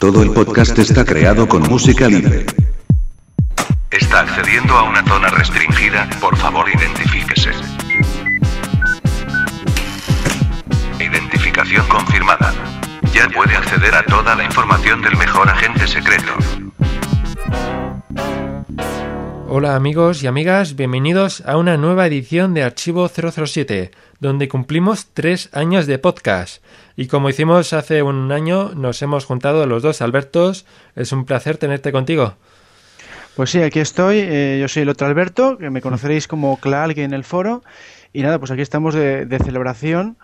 Todo el podcast está creado con música libre. Está accediendo a una zona restringida, por favor identifíquese. Identificación confirmada. Ya puede acceder a toda la información del mejor agente secreto. Hola amigos y amigas, bienvenidos a una nueva edición de Archivo 007, donde cumplimos tres años de podcast. Y como hicimos hace un año, nos hemos juntado los dos Albertos. Es un placer tenerte contigo. Pues sí, aquí estoy. Eh, yo soy el otro Alberto, que me conoceréis como Claalgue en el foro. Y nada, pues aquí estamos de, de celebración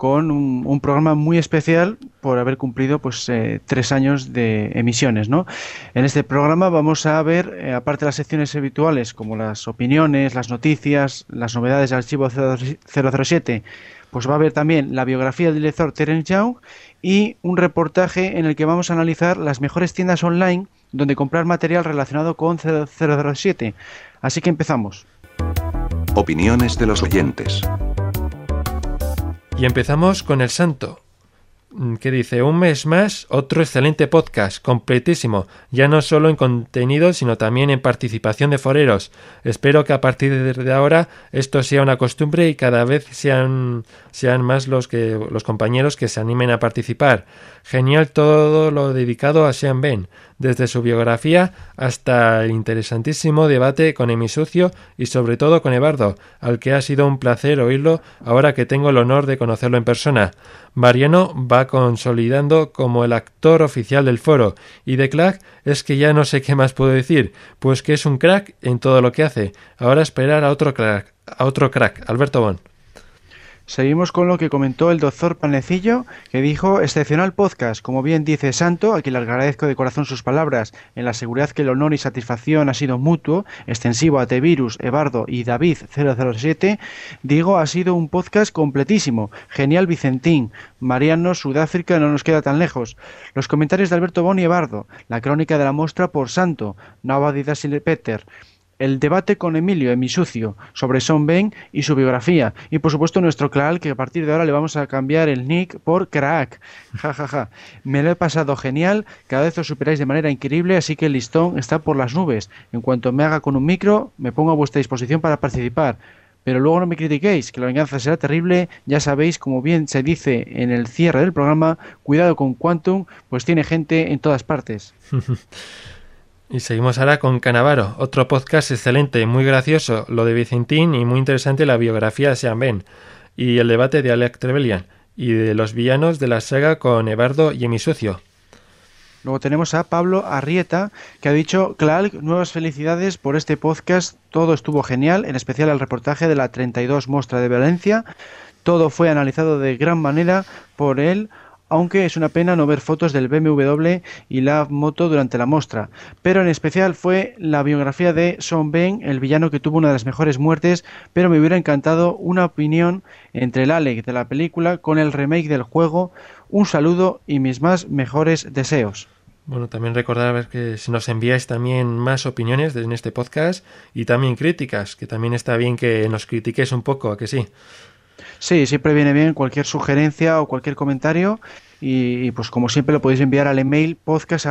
con un, programa muy especial por haber cumplido pues eh, tres años de emisiones. ¿no? En este programa vamos a ver, eh, aparte de las secciones habituales como las opiniones, las noticias, las novedades del archivo 007, pues va a haber también la biografía del director Terence Young y un reportaje en el que vamos a analizar las mejores tiendas online donde comprar material relacionado con 007. Así que empezamos. Opiniones de los oyentes. Y empezamos con el santo, que dice, un mes más, otro excelente podcast, completísimo, ya no solo en contenido, sino también en participación de foreros. Espero que a partir de ahora esto sea una costumbre y cada vez sean, sean más los, que, los compañeros que se animen a participar. Genial todo lo dedicado a Sean Ben desde su biografía hasta el interesantísimo debate con Emisucio y sobre todo con Ebardo, al que ha sido un placer oírlo ahora que tengo el honor de conocerlo en persona. Mariano va consolidando como el actor oficial del foro y de Clark es que ya no sé qué más puedo decir, pues que es un crack en todo lo que hace. Ahora esperar a otro crack, a otro crack, Alberto Bon. Seguimos con lo que comentó el doctor Panecillo, que dijo, excepcional podcast, como bien dice Santo, a quien le agradezco de corazón sus palabras, en la seguridad que el honor y satisfacción ha sido mutuo, extensivo a T-Virus, Ebardo y David 007, digo, ha sido un podcast completísimo, genial Vicentín, Mariano, Sudáfrica no nos queda tan lejos, los comentarios de Alberto Boni y Ebardo, la crónica de la muestra por Santo, Nava Didasil Peter, el debate con Emilio Emisucio sobre Son Ben y su biografía. Y por supuesto nuestro Clal, que a partir de ahora le vamos a cambiar el nick por Crack. Ja, ja, ja. Me lo he pasado genial, cada vez os superáis de manera increíble, así que el listón está por las nubes. En cuanto me haga con un micro, me pongo a vuestra disposición para participar. Pero luego no me critiquéis, que la venganza será terrible. Ya sabéis, como bien se dice en el cierre del programa, cuidado con Quantum, pues tiene gente en todas partes. Y seguimos ahora con Canavaro, otro podcast excelente, muy gracioso, lo de Vicentín y muy interesante la biografía de Sean Ben y el debate de Alec Trevelyan y de los villanos de la saga con Ebardo y Emisucio. Luego tenemos a Pablo Arrieta, que ha dicho, Clark, nuevas felicidades por este podcast, todo estuvo genial, en especial el reportaje de la 32 Mostra de Valencia, todo fue analizado de gran manera por él, aunque es una pena no ver fotos del BMW y la moto durante la muestra. Pero en especial fue la biografía de Sean Ben, el villano que tuvo una de las mejores muertes, pero me hubiera encantado una opinión entre el Alec de la película con el remake del juego. Un saludo y mis más mejores deseos. Bueno, también recordar que si nos enviáis también más opiniones en este podcast y también críticas, que también está bien que nos critiquéis un poco, ¿a que sí? Sí, siempre viene bien cualquier sugerencia o cualquier comentario y, pues como siempre lo podéis enviar al email podcast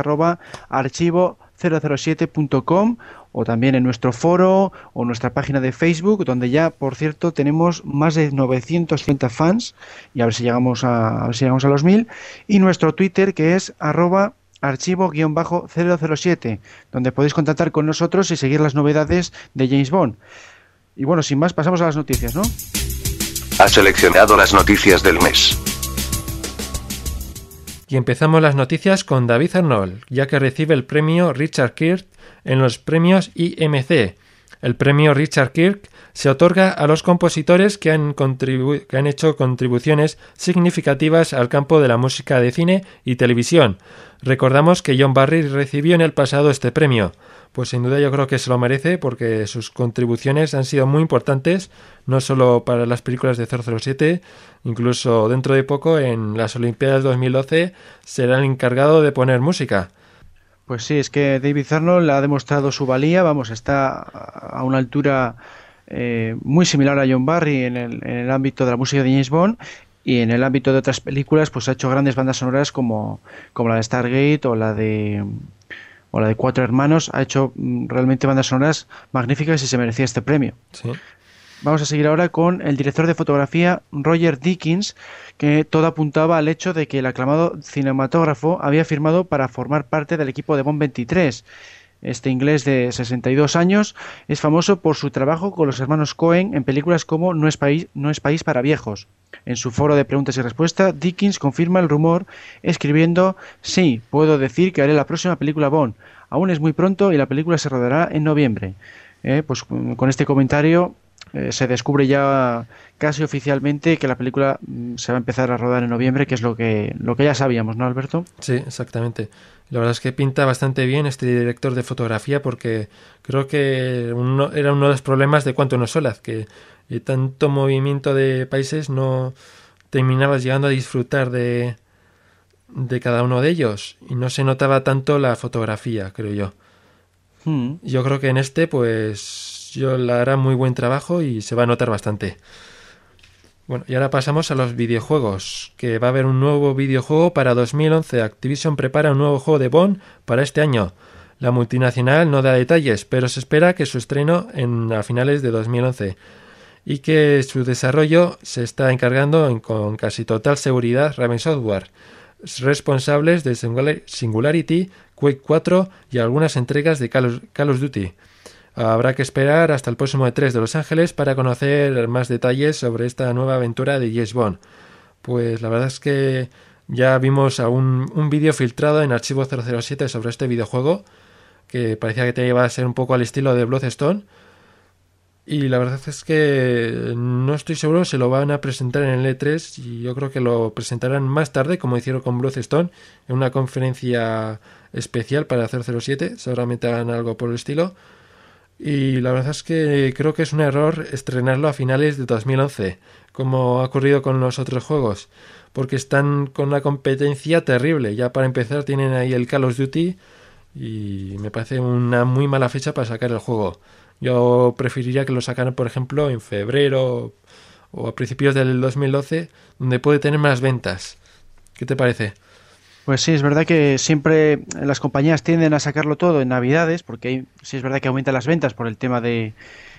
archivo 007.com o también en nuestro foro o nuestra página de Facebook donde ya por cierto tenemos más de 950 fans y a ver si llegamos a, ver si llegamos a los 1000 y nuestro Twitter que es arroba archivo-007 donde podéis contactar con nosotros y seguir las novedades de James Bond y bueno sin más pasamos a las noticias ¿no? Ha seleccionado las noticias del mes. Y empezamos las noticias con David Arnold, ya que recibe el premio Richard Kirk en los premios IMC. El premio Richard Kirk se otorga a los compositores que han, hecho contribuciones significativas al campo de la música de cine y televisión. Recordamos que John Barry recibió en el pasado este premio pues sin duda yo creo que se lo merece porque sus contribuciones han sido muy importantes, no solo para las películas de 007, incluso dentro de poco en las Olimpiadas 2012 será el encargado de poner música. Pues sí, es que David Arnold ha demostrado su valía, vamos, está a una altura eh, muy similar a John Barry en el, en el ámbito de la música de James Bond Y en el ámbito de otras películas, pues ha hecho grandes bandas sonoras como, como la de Stargate o la de o la de Cuatro Hermanos. Ha hecho mm, realmente bandas sonoras magníficas y se merecía este premio. Sí. Vamos a seguir ahora con el director de fotografía Roger Dickens, que todo apuntaba al hecho de que el aclamado cinematógrafo había firmado para formar parte del equipo de Bond 23. Este inglés de 62 años es famoso por su trabajo con los hermanos Cohen en películas como No es país, no es país para viejos. En su foro de preguntas y respuestas, Dickens confirma el rumor escribiendo: Sí, puedo decir que haré la próxima película Bond. Aún es muy pronto y la película se rodará en noviembre. Eh, pues con este comentario eh, se descubre ya casi oficialmente que la película mm, se va a empezar a rodar en noviembre, que es lo que, lo que ya sabíamos, ¿no, Alberto? Sí, exactamente. La verdad es que pinta bastante bien este director de fotografía porque creo que uno, era uno de los problemas de Cuanto no Solaz, que tanto movimiento de países no terminabas llegando a disfrutar de, de cada uno de ellos y no se notaba tanto la fotografía, creo yo. Mm. Yo creo que en este, pues, yo la hará muy buen trabajo y se va a notar bastante. Bueno, y ahora pasamos a los videojuegos, que va a haber un nuevo videojuego para 2011. Activision prepara un nuevo juego de Bond para este año. La multinacional no da detalles, pero se espera que su estreno en, a finales de 2011 y que su desarrollo se está encargando en, con casi total seguridad Raven Software, responsables de Singularity, Quake 4 y algunas entregas de Call of Duty. Habrá que esperar hasta el próximo E3 de Los Ángeles para conocer más detalles sobre esta nueva aventura de James Bond. Pues la verdad es que ya vimos un, un vídeo filtrado en Archivo 007 sobre este videojuego que parecía que te iba a ser un poco al estilo de Bloodstone. Y la verdad es que no estoy seguro si lo van a presentar en el E3 y yo creo que lo presentarán más tarde como hicieron con Bloodstone en una conferencia especial para 007, seguramente hagan algo por el estilo. Y la verdad es que creo que es un error estrenarlo a finales de 2011, como ha ocurrido con los otros juegos, porque están con una competencia terrible. Ya para empezar tienen ahí el Call of Duty y me parece una muy mala fecha para sacar el juego. Yo preferiría que lo sacaran, por ejemplo, en febrero o a principios del 2012, donde puede tener más ventas. ¿Qué te parece? Pues sí, es verdad que siempre las compañías tienden a sacarlo todo en Navidades, porque ahí sí es verdad que aumentan las ventas por el tema de,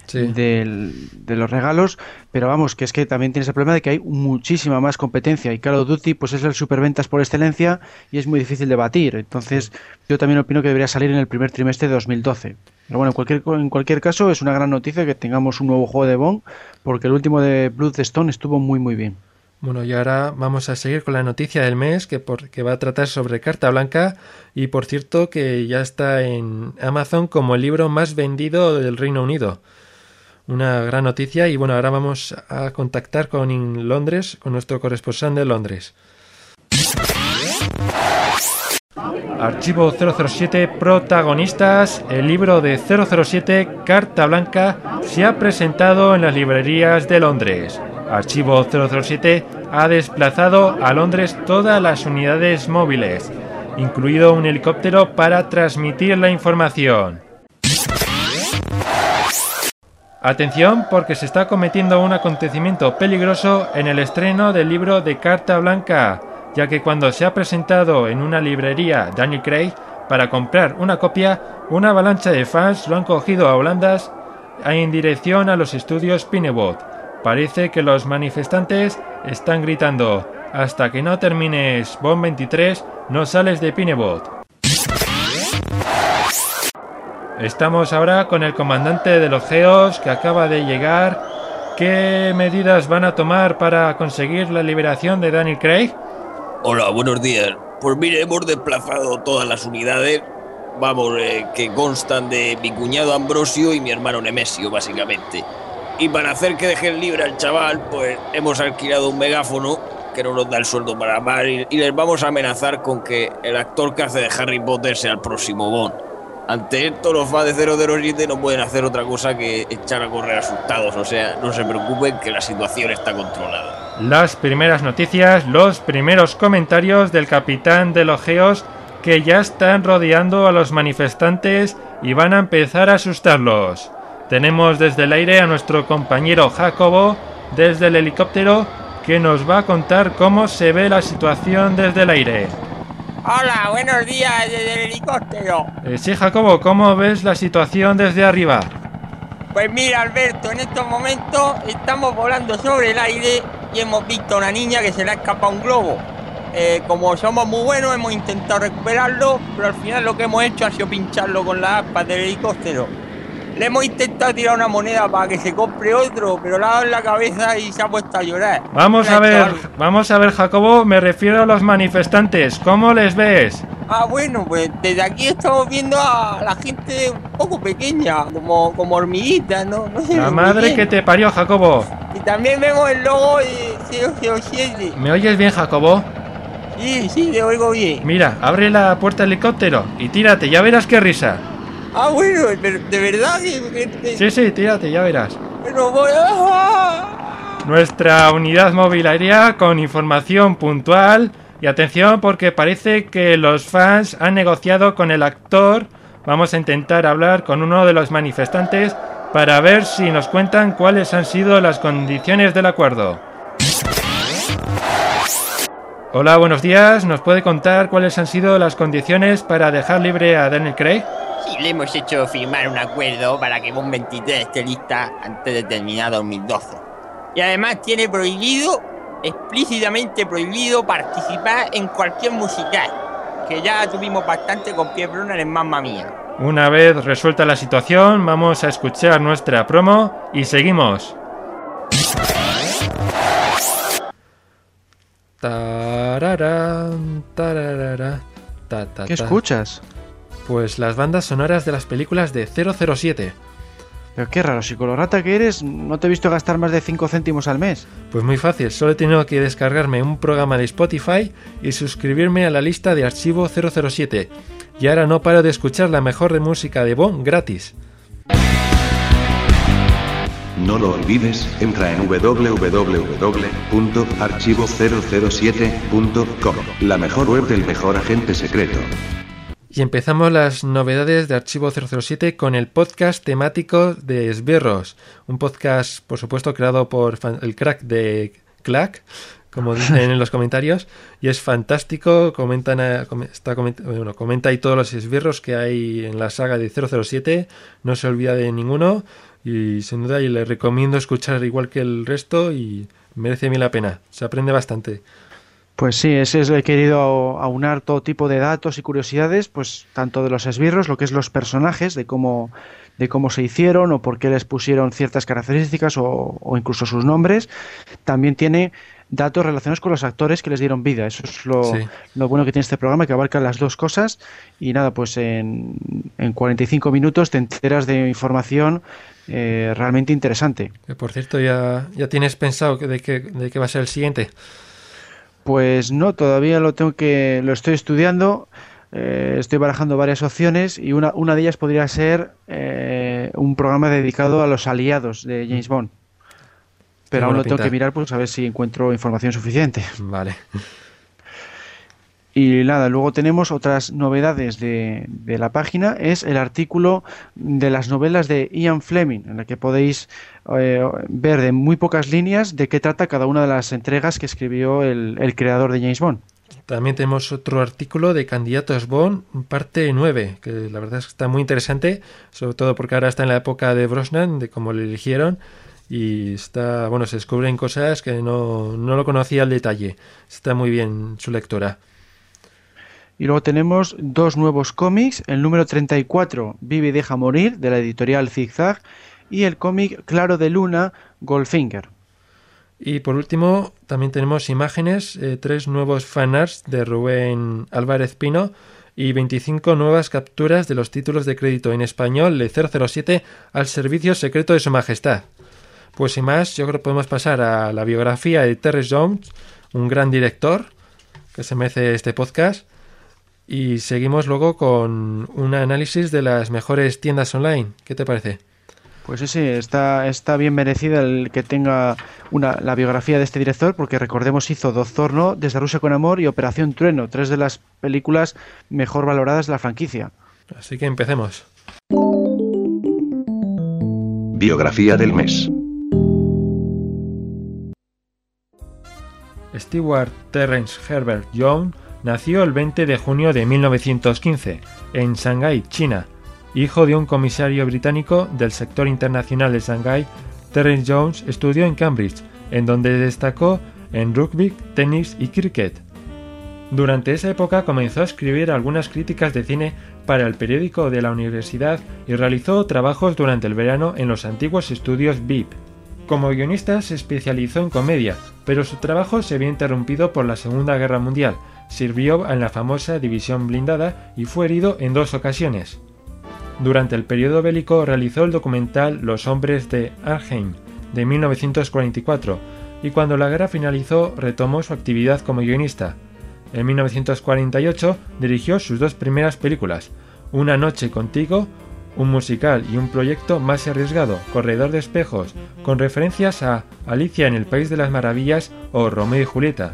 Sí. del- de los regalos, pero vamos, que es que también tienes el problema de que hay muchísima más competencia y Call of Duty pues es el superventas por excelencia y es muy difícil de batir. Entonces, yo también opino que debería salir en el primer trimestre de 2012. Pero bueno, en cualquier, en cualquier caso es una gran noticia que tengamos un nuevo juego de Bond, porque el último de Bloodstone estuvo muy muy bien. Bueno, y ahora vamos a seguir con la noticia del mes que, va a tratar sobre Carta Blanca y por cierto que ya está en Amazon como el libro más vendido del Reino Unido. Una gran noticia y bueno, ahora vamos a contactar con in- Londres, con nuestro corresponsal de Londres. Archivo 007 Protagonistas. El libro de 007 Carta Blanca se ha presentado en las librerías de Londres. Archivo 007 ha desplazado a Londres todas las unidades móviles, incluido un helicóptero para transmitir la información. Atención porque se está cometiendo un acontecimiento peligroso en el estreno del libro de Carta Blanca, ya que cuando se ha presentado en una librería Daniel Craig para comprar una copia, una avalancha de fans lo han cogido a Holandas en dirección a los estudios Pinewood. Parece que los manifestantes están gritando hasta que no termines Bond 23 no sales de Pinewood. Estamos ahora con el comandante de los Geos que acaba de llegar. ¿Qué medidas van a tomar para conseguir la liberación de Daniel Craig? Hola, buenos días. Pues mire, hemos desplazado todas las unidades, vamos, eh, que constan de mi cuñado Ambrosio y mi hermano Nemesio, básicamente. Y para hacer que dejen libre al chaval, pues hemos alquilado un megáfono que no nos da el sueldo para más y, y les vamos a amenazar con que el actor que hace de Harry Potter sea el próximo Bond. Ante esto, los fans de 007 no pueden hacer otra cosa que echar a correr asustados, o sea, no se preocupen que la situación está controlada. Las primeras noticias, los primeros comentarios del capitán de los Geos que ya están rodeando a los manifestantes y van a empezar a asustarlos. Tenemos desde el aire a nuestro compañero Jacobo desde el helicóptero que nos va a contar cómo se ve la situación desde el aire. Hola, buenos días desde el helicóptero. Eh, sí, Jacobo, ¿cómo ves la situación desde arriba? Pues mira, Alberto, en estos momentos estamos volando sobre el aire y hemos visto a una niña que se le ha escapado un globo. Eh, como somos muy buenos, hemos intentado recuperarlo, pero al final lo que hemos hecho ha sido pincharlo con las aspas del helicóptero. Le hemos intentado tirar una moneda para que se compre otro, pero le ha dado en la cabeza y se ha puesto a llorar. Vamos a ver, vamos a ver, Jacobo, me refiero a los manifestantes. ¿Cómo les ves? Ah, bueno, pues desde aquí estamos viendo a la gente un poco pequeña, como, como hormiguitas, ¿no? No sé La madre bien. que te parió, Jacobo. Y también vemos el logo de 007. ¿Me oyes bien, Jacobo? Sí, sí, le oigo bien. Mira, abre la puerta del helicóptero y tírate, ya verás qué risa. Ah, bueno, de, verdad que... Sí, sí, tírate, ya verás. Pero voy a... Nuestra unidad móvil aérea con información puntual. Y atención porque parece que los fans han negociado con el actor. Vamos a intentar hablar con uno de los manifestantes para ver si nos cuentan cuáles han sido las condiciones del acuerdo. Hola, buenos días. ¿Nos puede contar cuáles han sido las condiciones para dejar libre a Daniel Craig? Sí, le hemos hecho firmar un acuerdo para que Bon 23 esté lista antes de terminar 2012. Y además tiene prohibido, explícitamente prohibido, participar en cualquier musical. Que ya tuvimos bastante con Pierre Brunner en Mamma Mía. Una vez resuelta la situación, vamos a escuchar nuestra promo y seguimos. Tararán, tararara, ta, ta, ¿Qué escuchas? Pues las bandas sonoras de las películas de 007. Pero qué raro, si colorata que eres, no te he visto gastar más de 5 céntimos al mes. Pues muy fácil, solo he tenido que descargarme un programa de Spotify y suscribirme a la lista de archivo 007. Y ahora no paro de escuchar la mejor de música de Bond gratis. No lo olvides, entra en www.archivo007.com, la mejor web del mejor agente secreto. Y empezamos las novedades de Archivo 007 con el podcast temático de Esbirros. Un podcast, por supuesto, creado por el crack de Clack, como dicen en los comentarios. Y es fantástico. Comentan a- está bueno, comenta ahí todos los esbirros que hay en la saga de 007. No se olvida de ninguno. Y sin duda, y le recomiendo escuchar igual que el resto. Y merece bien la pena. Se aprende bastante. Pues sí, ese es he querido aunar todo tipo de datos y curiosidades, pues tanto de los esbirros, lo que es los personajes, de cómo, de cómo se hicieron o por qué les pusieron ciertas características o, o incluso sus nombres. También tiene datos relacionados con los actores que les dieron vida. Eso es lo, Sí. lo bueno que tiene este programa, que abarca las dos cosas. Y nada, pues en, en 45 minutos te enteras de información eh, realmente interesante. Que, por cierto, ya, ya tienes pensado de qué, de qué va a ser el siguiente. Pues no, todavía lo tengo que, lo estoy estudiando, eh, estoy barajando varias opciones y una, una de ellas podría ser eh, un programa dedicado a los aliados de James Bond. Pero aún lo tengo que mirar, pues a ver si encuentro información suficiente. Vale. Y nada, luego tenemos otras novedades de, la página, es el artículo de las novelas de Ian Fleming, en el que podéis eh, ver de muy pocas líneas de qué trata cada una de las entregas que escribió el, creador de James Bond. También tenemos otro artículo de Candidatos Bond, parte 9, que la verdad es que está muy interesante, sobre todo porque ahora está en la época de Brosnan, de cómo le eligieron, y está, bueno, se descubren cosas que no, no lo conocía al detalle. Está muy bien su lectura. Y luego tenemos dos nuevos cómics, el número 34, Vive y deja morir, de la editorial Zigzag, y el cómic Claro de Luna, Goldfinger. Y por último, también tenemos imágenes, eh, tres nuevos fanarts de Rubén Álvarez Pino y 25 nuevas capturas de los títulos de crédito en español de 007 al servicio secreto de su majestad. Pues sin más, yo creo que podemos pasar a la biografía de Terry Jones, un gran director que se merece este podcast. Y seguimos luego con un análisis de las mejores tiendas online. ¿Qué te parece? Pues sí, sí, está, está bien merecida el que tenga una, la biografía de este director, porque recordemos hizo Dozorno, Desde Rusia con Amor y Operación Trueno, tres de las películas mejor valoradas de la franquicia. Así que empecemos. Biografía del mes. Stewart Terrence Herbert Young nació el 20 de junio de 1915 en Shanghái, China. Hijo de un comisario británico del sector internacional de Shanghái, Terrence Jones estudió en Cambridge, en donde destacó en rugby, tenis y cricket. Durante esa época comenzó a escribir algunas críticas de cine para el periódico de la universidad y realizó trabajos durante el verano en los antiguos estudios VIP. Como guionista se especializó en comedia, pero su trabajo se vio interrumpido por la Segunda Guerra Mundial, sirvió en la famosa División Blindada y fue herido en dos ocasiones. Durante el periodo bélico realizó el documental Los hombres de Arnhem de 1944 y cuando la guerra finalizó retomó su actividad como guionista. En 1948 dirigió sus dos primeras películas, Una noche contigo, un musical y un proyecto más arriesgado, Corredor de espejos, con referencias a Alicia en el País de las Maravillas o Romeo y Julieta.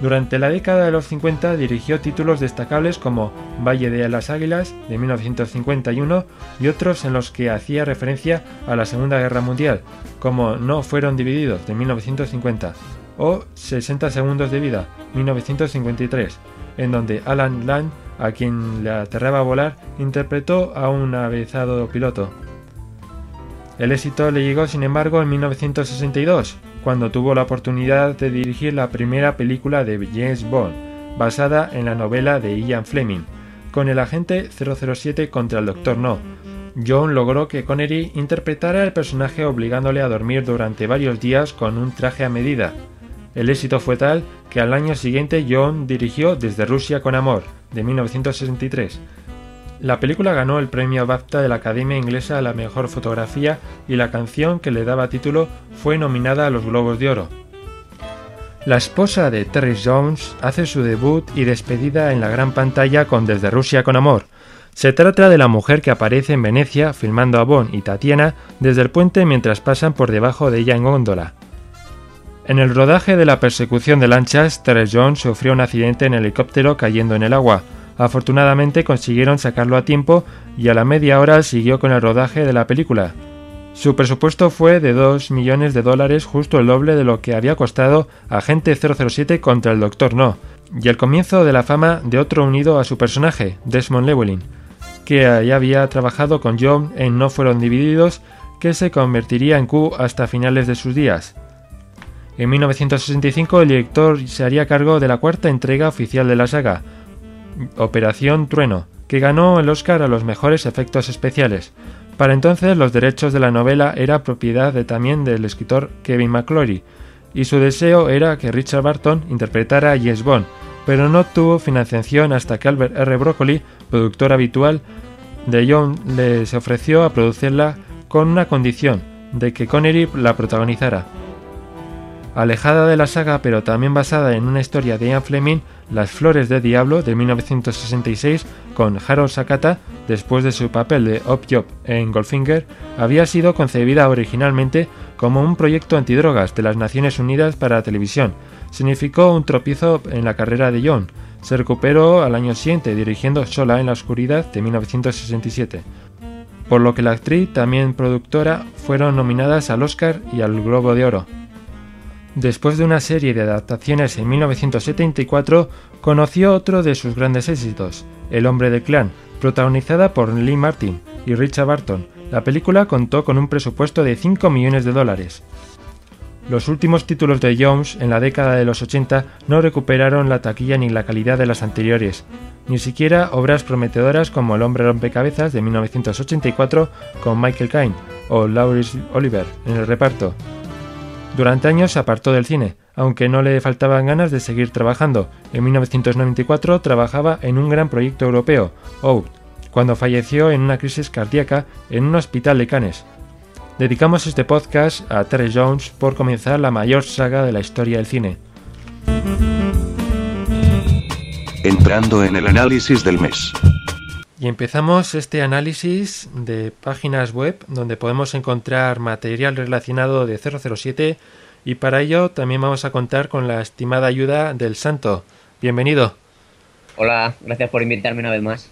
Durante la década de los 50 dirigió títulos destacables como Valle de las Águilas de 1951 y otros en los que hacía referencia a la Segunda Guerra Mundial, como No fueron divididos de 1950 o 60 segundos de vida 1953, en donde Alan Lang, a quien le aterraba volar, interpretó a un avezado piloto. El éxito le llegó, sin embargo, en 1962, cuando tuvo la oportunidad de dirigir la primera película de James Bond, basada en la novela de Ian Fleming, con el agente 007 contra el Doctor No. John logró que Connery interpretara el personaje obligándole a dormir durante varios días con un traje a medida. El éxito fue tal que al año siguiente John dirigió Desde Rusia con Amor, de 1963. La película ganó el premio BAFTA de la Academia Inglesa a la Mejor Fotografía y la canción que le daba título fue nominada a los Globos de Oro. La esposa de Terry Jones hace su debut y despedida en la gran pantalla con Desde Rusia con Amor. Se trata de la mujer que aparece en Venecia filmando a Bond y Tatiana desde el puente mientras pasan por debajo de ella en góndola. En el rodaje de la persecución de lanchas, Terry Jones sufrió un accidente en helicóptero cayendo en el agua. Afortunadamente consiguieron sacarlo a tiempo y a la media hora siguió con el rodaje de la película. Su presupuesto fue de 2 millones de dólares, justo el doble de lo que había costado Agente 007 contra el Doctor No, y el comienzo de la fama de otro unido a su personaje, Desmond Llewellyn, que ya había trabajado con John en No fueron divididos, que se convertiría en Q hasta finales de sus días. En 1965 el director se haría cargo de la cuarta entrega oficial de la saga, Operación Trueno, que ganó el Oscar a los mejores efectos especiales. Para entonces los derechos de la novela era propiedad también del escritor Kevin McClory, y su deseo era que Richard Barton interpretara a James Bond, pero no tuvo financiación hasta que Albert R. Broccoli, productor habitual de John, le se ofreció a producirla con una condición, de que Connery la protagonizara. Alejada de la saga pero también basada en una historia de Ian Fleming, Las Flores de Diablo de 1966 con Harold Sakata, después de su papel de Op Job en Goldfinger, había sido concebida originalmente como un proyecto antidrogas de las Naciones Unidas para la televisión. Significó un tropiezo en la carrera de John. Se recuperó al año siguiente dirigiendo Sola en la Oscuridad de 1967 por lo que la actriz, también productora, fueron nominadas al Oscar y al Globo de Oro. Después de una serie de adaptaciones en 1974, conoció otro de sus grandes éxitos, El hombre del clan, protagonizada por Lee Martin y Richard Barton. La película contó con un presupuesto de 5 millones de dólares. Los últimos títulos de Jones en la década de los 80 no recuperaron la taquilla ni la calidad de las anteriores, ni siquiera obras prometedoras como El hombre rompecabezas de 1984 con Michael Caine o Laurence Oliver en el reparto, durante años se apartó del cine, aunque no le faltaban ganas de seguir trabajando. En 1994 trabajaba en un gran proyecto europeo, OUT, cuando falleció en una crisis cardíaca en un hospital de Cannes. Dedicamos este podcast a Terry Jones por comenzar la mayor saga de la historia del cine. Entrando en el análisis del mes. Y empezamos este análisis de páginas web donde podemos encontrar material relacionado de 007 y para ello también vamos a contar con la estimada ayuda del Santo. Bienvenido. Hola, gracias por invitarme una vez más.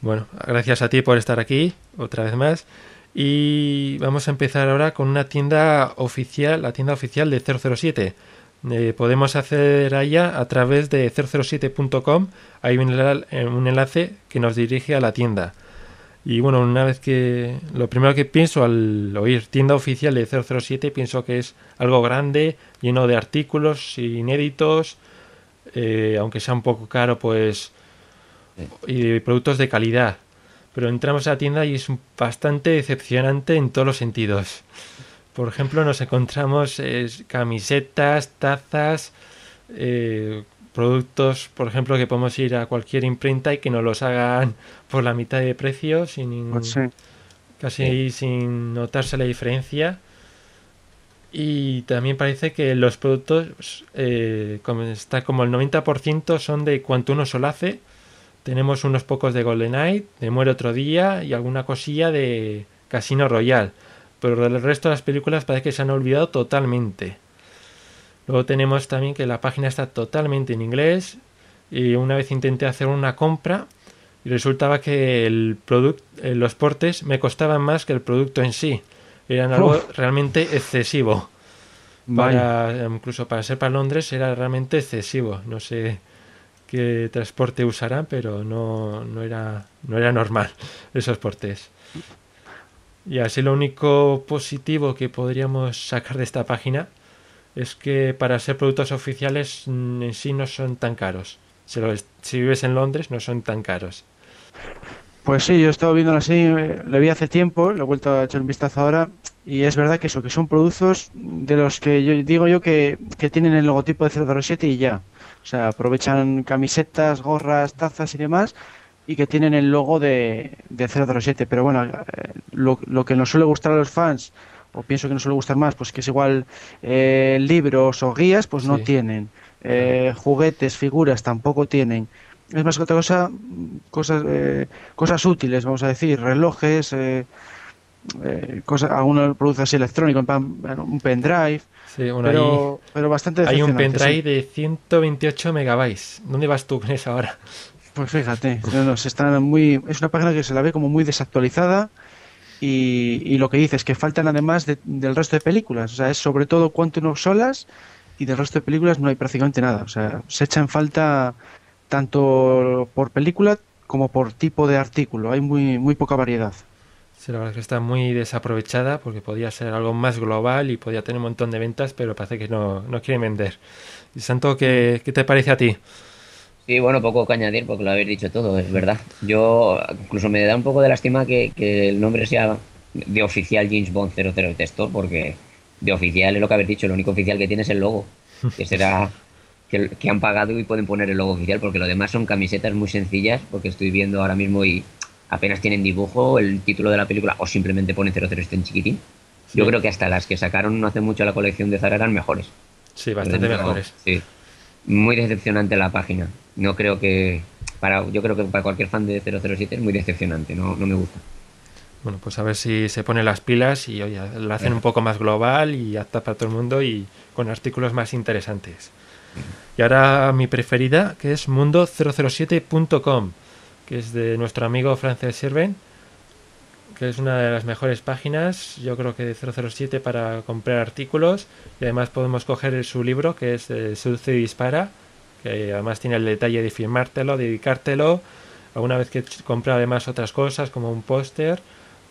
Bueno, gracias a ti por estar aquí otra vez más. Y vamos a empezar ahora con una tienda oficial, la tienda oficial de 007, Eh, podemos acceder a ella a través de 007.com. Hay un, eh, un enlace que nos dirige a la tienda. Y bueno, una vez que. Lo primero que pienso al oír tienda oficial de 007, pienso que es algo grande, lleno de artículos inéditos, eh, aunque sea un poco caro, pues. y de productos de calidad. Pero entramos a la tienda y es bastante decepcionante en todos los sentidos. Por ejemplo, nos encontramos eh, camisetas, tazas, eh, productos, por ejemplo, que podemos ir a cualquier imprenta y que nos los hagan por la mitad de precio, sin ningún- Pues sí. casi sin notarse la diferencia. Y también parece que los productos, eh, como está como el 90% son de Quantum Solace. Tenemos unos pocos de GoldenEye, de Muere otro día y alguna cosilla de Casino Royale. Pero del resto de las películas parece que se han olvidado totalmente. Luego tenemos también que la página está totalmente en inglés. Y una vez intenté hacer una compra y resultaba que el eh, los portes me costaban más que el producto en sí. Eran algo Uf. realmente excesivo. Vaya. Para, incluso para ser para Londres era realmente excesivo. No sé qué transporte usarán, pero no, no, era, no era normal esos portes. Y así lo único positivo que podríamos sacar de esta página es que para ser productos oficiales mm, en sí no son tan caros. Si, vives en Londres no son tan caros. Pues sí, yo he estado viéndolo así, eh, lo vi hace tiempo, lo he vuelto a echar un vistazo ahora, y es verdad que eso, que son productos de los que yo digo yo que, que tienen el logotipo de 007 y ya. O sea, aprovechan camisetas, gorras, tazas y demás, y que tienen el logo de, de 007. Pero bueno, eh, lo, lo que nos suele gustar a los fans, o pienso que nos suele gustar más, pues que es igual eh, libros o guías, pues no Sí. tienen. Eh, juguetes, figuras tampoco tienen. Es más que otra cosa, cosas, eh, cosas útiles, vamos a decir, relojes, eh, eh, cosas, algunos productos así electrónicos, un pendrive, Sí, bueno, pero, pero bastante hay, un decepcionante, sí. pendrive de 128 megabytes. ¿Dónde vas tú con eso ahora? Pues fíjate, no, no, se están muy, es una página que se la ve como muy desactualizada y, y lo que dice es que faltan además de- del resto de películas, o sea, es sobre todo Quantum of Solas y del resto de películas no hay prácticamente nada, o sea, se echa en falta tanto por película como por tipo de artículo, hay muy, muy poca variedad. Sí, la verdad es que está muy desaprovechada porque podía ser algo más global y podía tener un montón de ventas, pero parece que no, no quieren vender. Y Santo, ¿qué, qué te parece a ti? Sí, bueno, poco que añadir porque lo habéis dicho todo, es verdad. Yo incluso me da un poco de lástima que, que el nombre sea de oficial James Bond 00 Textor porque de oficial es lo que habéis dicho, lo único oficial que tiene es el logo, que será que, que han pagado y pueden poner el logo oficial porque lo demás son camisetas muy sencillas porque estoy viendo ahora mismo y apenas tienen dibujo, el título de la película o simplemente pone 007 en chiquitín. Yo creo que hasta las que sacaron no hace mucho la colección de Zara eran mejores. Sí, bastante mejores. Sí. Muy decepcionante la página. No creo que. Para, yo creo que para cualquier fan de 007 es muy decepcionante. No, no me gusta. Bueno, pues a ver si se ponen las pilas y oye, la hacen un poco más global y apta para todo el mundo y con artículos más interesantes. Y ahora mi preferida, que es mundo007.com, que es de nuestro amigo Frances Sirven, que es una de las mejores páginas, yo creo que de 007 para comprar artículos y además podemos coger su libro, que es eh, y Dispara, que además tiene el detalle de firmártelo, dedicártelo. Alguna vez que compra además otras cosas como un póster,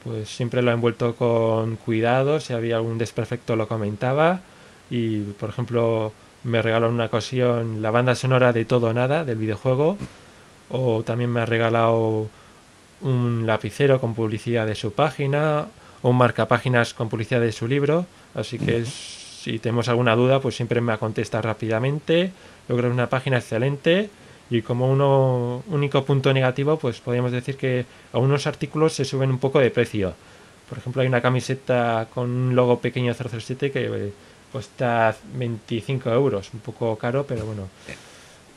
pues siempre lo ha envuelto con cuidado, si había algún desperfecto lo comentaba y por ejemplo me regaló en una ocasión la banda sonora de Todo Nada del videojuego o también me ha regalado un lapicero con publicidad de su página o un marcapáginas con publicidad de su libro. Así que es- si tenemos alguna duda pues siempre me contesta rápidamente. Yo creo que es una página excelente y como uno único punto negativo pues podríamos decir que algunos artículos se suben un poco de precio. Por ejemplo hay una camiseta con un logo pequeño 007 que eh, cuesta 25 euros un poco caro pero bueno.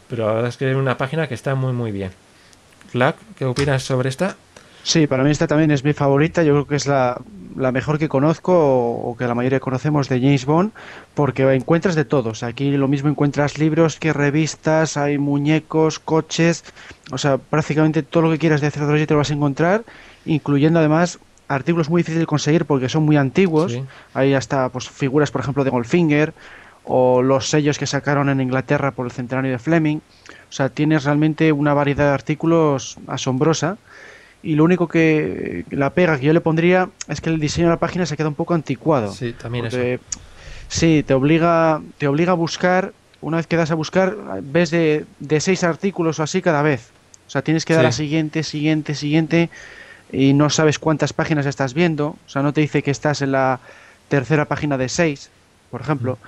Pero la verdad es que es una página que está muy muy bien ¿qué opinas sobre esta? Sí, para mí esta también es mi favorita. Yo creo que es la, la mejor que conozco o, o que la mayoría conocemos de James Bond, porque encuentras de todos. Aquí lo mismo encuentras libros que revistas, hay muñecos, coches, o sea, prácticamente todo lo que quieras de 007 lo vas a encontrar, incluyendo además artículos muy difíciles de conseguir porque son muy antiguos. Sí. Hay hasta pues figuras, por ejemplo, de Goldfinger o los sellos que sacaron en Inglaterra por el centenario de Fleming. O sea, tienes realmente una variedad de artículos asombrosa. Y lo único que la pega que yo le pondría es que el diseño de la página se queda un poco anticuado. Sí, también eso. Sí, te obliga, te obliga a buscar, una vez que das a buscar, ves de, de seis artículos o así cada vez. O sea, tienes que dar a siguiente, siguiente, siguiente, y no sabes cuántas páginas estás viendo. O sea, no te dice que estás en la tercera página de seis, por ejemplo.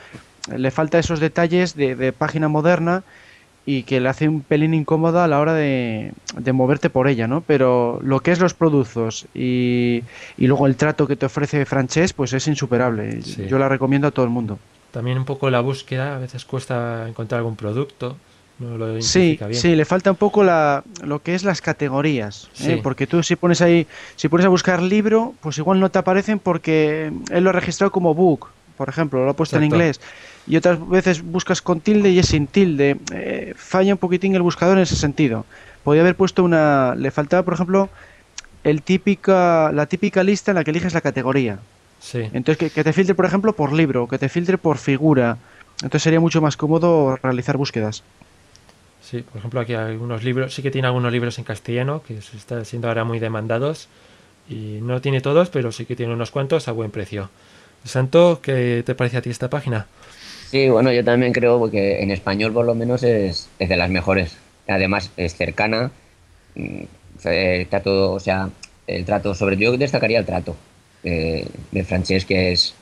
Le falta esos detalles de, de página moderna y que le hace un pelín incómoda a la hora de, de moverte por ella, ¿no? Pero lo que es los productos y, y luego el trato que te ofrece Frances, pues es insuperable. Sí. Yo la recomiendo a todo el mundo. También un poco la búsqueda, a veces cuesta encontrar algún producto, no lo Sí, bien. sí, le falta un poco la, lo que es las categorías, ¿eh? Sí. porque tú si pones ahí, si pones a buscar libro, pues igual no te aparecen porque él lo ha registrado como book, por ejemplo, lo ha puesto en inglés, y otras veces buscas con tilde y es sin tilde, Eh, falla un poquitín el buscador en ese sentido. Podría haber puesto una, le faltaba, por ejemplo, el típica, la típica lista en la que eliges la categoría. Sí, Entonces, que, que te filtre, por ejemplo, por libro, que te filtre por figura. Entonces sería mucho más cómodo realizar búsquedas. sí, por ejemplo aquí hay algunos libros, sí que tiene algunos libros en castellano que se están siendo ahora muy demandados y no tiene todos, pero sí que tiene unos cuantos a buen precio. Santo, ¿qué te parece a ti esta página? Sí, bueno, yo también creo que en español por lo menos es, es de las mejores. Además es cercana, mm, el trato, o sea, el trato, sobre yo destacaría el trato de, de Francesc, que es,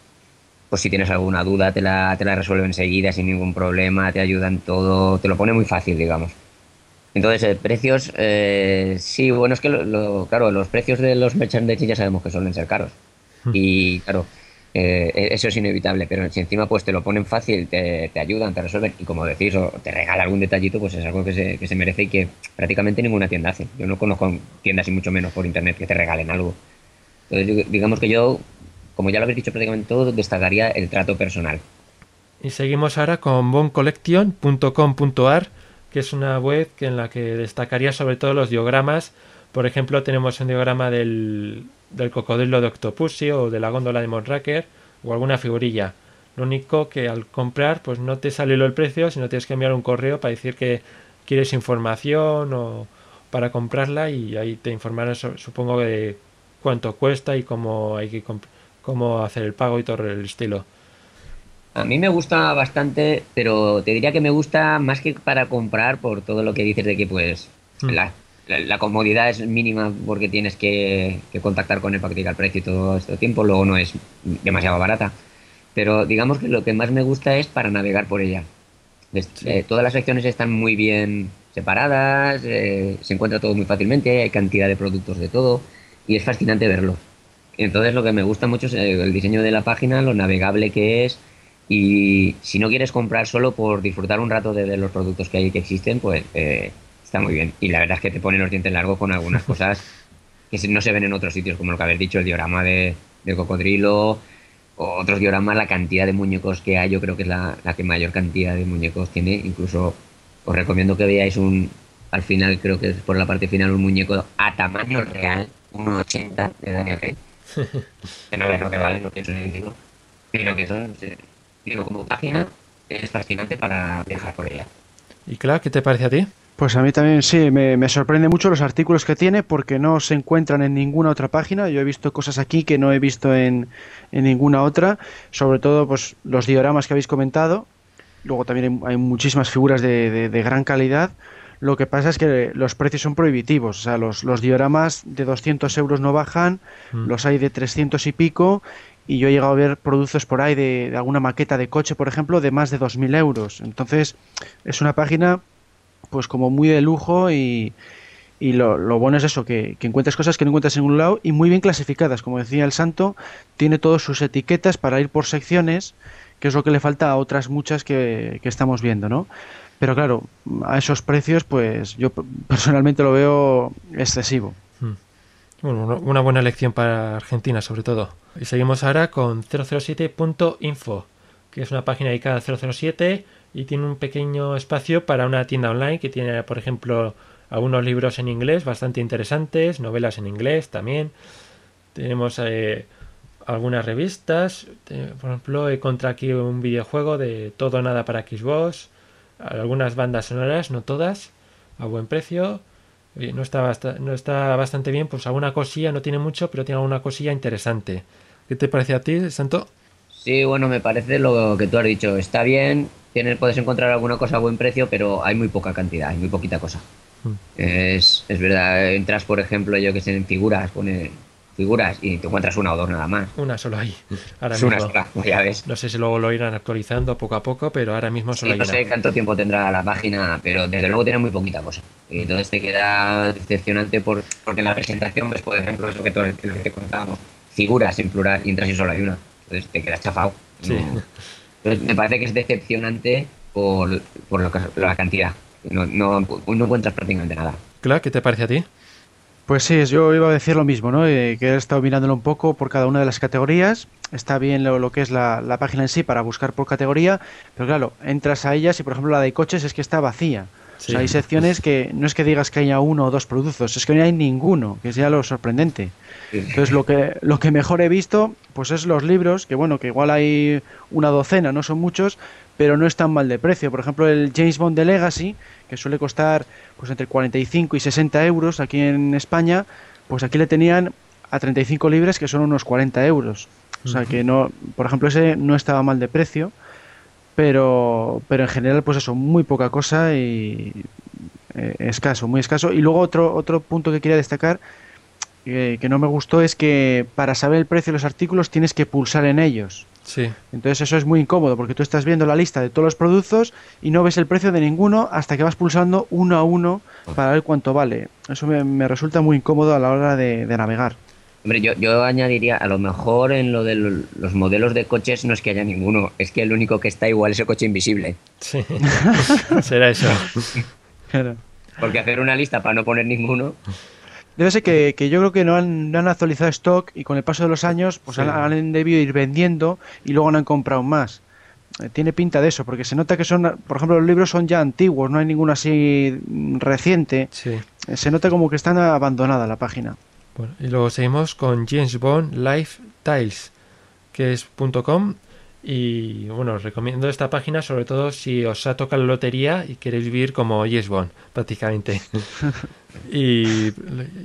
pues si tienes alguna duda te la, te la resuelve enseguida sin ningún problema, te ayuda en todo, te lo pone muy fácil, digamos. Entonces, eh, precios, eh, sí, bueno, es que, lo, lo- claro, los precios de los merchandising ya sabemos que suelen ser caros. Y claro, eh, e- eso es inevitable, pero si encima pues te lo ponen fácil, te, ayudan, te resuelven y como decís, o te regala algún detallito, pues es algo que se, merece y que prácticamente ninguna tienda hace. Yo no conozco tiendas y mucho menos por internet que te regalen algo. Entonces, digamos que yo, como ya lo habéis dicho prácticamente todo, destacaría el trato personal. Y seguimos ahora con boncollection.com.ar, que es una web en la que destacaría sobre todo los diogramas. Por ejemplo, tenemos un diograma del, del cocodrilo de Octopussy o de la góndola de Monraker o alguna figurilla. Lo único que al comprar, pues no te sale lo el precio, sino tienes que enviar un correo para decir que quieres información o para comprarla y ahí te informarán, supongo, de cuánto cuesta y cómo hay que cómo hacer el pago y todo el estilo. A mí me gusta bastante, pero te diría que me gusta más que para comprar por todo lo que dices de que pues Mm. la, la- la comodidad es mínima porque tienes que, que contactar con él para que diga el precio y todo este tiempo, luego no es demasiado barata. Pero digamos que lo que más me gusta es para navegar por ella. Des- eh, todas las secciones están muy bien separadas, eh, se encuentra todo muy fácilmente, hay cantidad de productos de todo y es fascinante verlo. Entonces lo que me gusta mucho es eh, el diseño de la página, lo navegable que es y si no quieres comprar solo por disfrutar un rato de ver los productos que hay que existen, pues eh, está muy bien. Y la verdad es que te ponen los dientes largos con algunas cosas que no se ven en otros sitios, como lo que habéis dicho, el diorama de, del cocodrilo, o otros dioramas, la cantidad de muñecos que hay, yo creo que es la, la que mayor cantidad de muñecos tiene. Incluso os recomiendo que veáis un, al final, creo que es por la parte final, un muñeco a tamaño real, 1,80 de Daniel Rey. que no es lo que vale, no pienso ni digo. Pero que son, eh, digo, como página, es fascinante para viajar por ella. ¿Y claro, qué te parece a ti? Pues a mí también sí, me, me sorprende mucho los artículos que tiene porque no se encuentran en ninguna otra página. Yo he visto cosas aquí que no he visto en, en ninguna otra, sobre todo pues los dioramas que habéis comentado. Luego también hay, hay muchísimas figuras de, de- de gran calidad. Lo que pasa es que los precios son prohibitivos. O sea, los, los dioramas de 200 euros no bajan, Mm. los hay de 300 y pico. Y yo he llegado a ver productos por ahí de, de alguna maqueta de coche, por ejemplo, de más de 2.000 euros. Entonces, es una página pues como muy de lujo y, y lo, lo bueno es eso, que, que encuentras cosas que no encuentras en ningún lado y muy bien clasificadas. Como decía el santo, tiene todas sus etiquetas para ir por secciones, que es lo que le falta a otras muchas que, que estamos viendo, ¿no? Pero claro, a esos precios, pues yo personalmente lo veo excesivo. Bueno, una- una buena elección para Argentina, sobre todo. Y seguimos ahora con 007.info, que es una página dedicada a 007 y tiene un pequeño espacio para una tienda online que tiene, por ejemplo, algunos libros en inglés bastante interesantes, novelas en inglés también. Tenemos eh, algunas revistas. Eh, Por ejemplo, he encontrado aquí un videojuego de Todo Nada para Xbox. Algunas bandas sonoras, no todas, a buen precio. No está, no está bastante bien, pues alguna cosilla, no tiene mucho, pero tiene alguna cosilla interesante. ¿Qué te parece a ti, Santo? Sí, bueno, me parece lo que tú has dicho. Está bien, tienes, puedes encontrar alguna cosa a buen precio, pero hay muy poca cantidad, hay muy poquita cosa. Mm. Es, es verdad, entras, por ejemplo, yo que sé, en figuras, pone figuras y te encuentras una o dos nada más. Una solo hay. Ahora Es una mismo. sola, ya ves. No sé si luego lo irán actualizando poco a poco, pero ahora mismo solo Sí, hay no una. sé cuánto tiempo tendrá la página, pero desde luego tiene muy poquita cosa. Y entonces te queda decepcionante por, porque en la presentación ves, por ejemplo, eso que, tú- lo que te contábamos, figuras en plural y entras y solo hay una. Te quedas chafado. Sí. No. Entonces me parece que es decepcionante por, por lo que- la cantidad. No, no, no encuentras prácticamente nada. Claro, ¿qué te parece a ti? Pues sí, yo iba a decir lo mismo, ¿no? Eh, que he estado mirándolo un poco por cada una de las categorías. Está bien lo, lo que es la, la página en sí para buscar por categoría, pero claro, entras a ellas y por ejemplo la de coches es que está vacía. Sí. O sea, hay secciones que no es que digas que haya uno o dos productos, es que no hay ninguno, que es ya lo sorprendente. Entonces lo que, lo que mejor he visto, pues es los libros, que bueno, que igual hay una docena, no son muchos, pero no están mal de precio. Por ejemplo, el James Bond de Legacy, que suele costar pues entre 45 y 60 euros aquí en España, pues aquí le tenían a 35 libres, que son unos 40 euros. O sea que no, por ejemplo, ese no estaba mal de precio, pero, pero en general, pues eso, muy poca cosa y eh, escaso, muy escaso. Y luego otro, otro punto que quería destacar que, que no me gustó es que para saber el precio de los artículos tienes que pulsar en ellos. Sí. Entonces eso es muy incómodo porque tú estás viendo la lista de todos los productos y no ves el precio de ninguno hasta que vas pulsando uno a uno para ver cuánto vale. Eso me, me resulta muy incómodo a la hora de, de navegar. Hombre, yo, yo añadiría, a lo mejor en lo de lo- los modelos de coches no es que haya ninguno, es que el único que está igual es el coche invisible. Sí. Será eso. Porque hacer una lista para no poner ninguno, Debe ser que, que yo creo que no han, no han actualizado stock y con el paso de los años pues Sí. han, han debido ir vendiendo y luego no han comprado más. Eh, Tiene pinta de eso, porque se nota que son, por ejemplo, los libros son ya antiguos, no hay ninguno así reciente. Sí. Eh, Se nota como que están abandonada la página. Bueno, y luego seguimos con James Bond Life Tiles, que es .com. Y bueno, os recomiendo esta página sobre todo si os ha tocado la lotería y queréis vivir como James Bond, prácticamente. y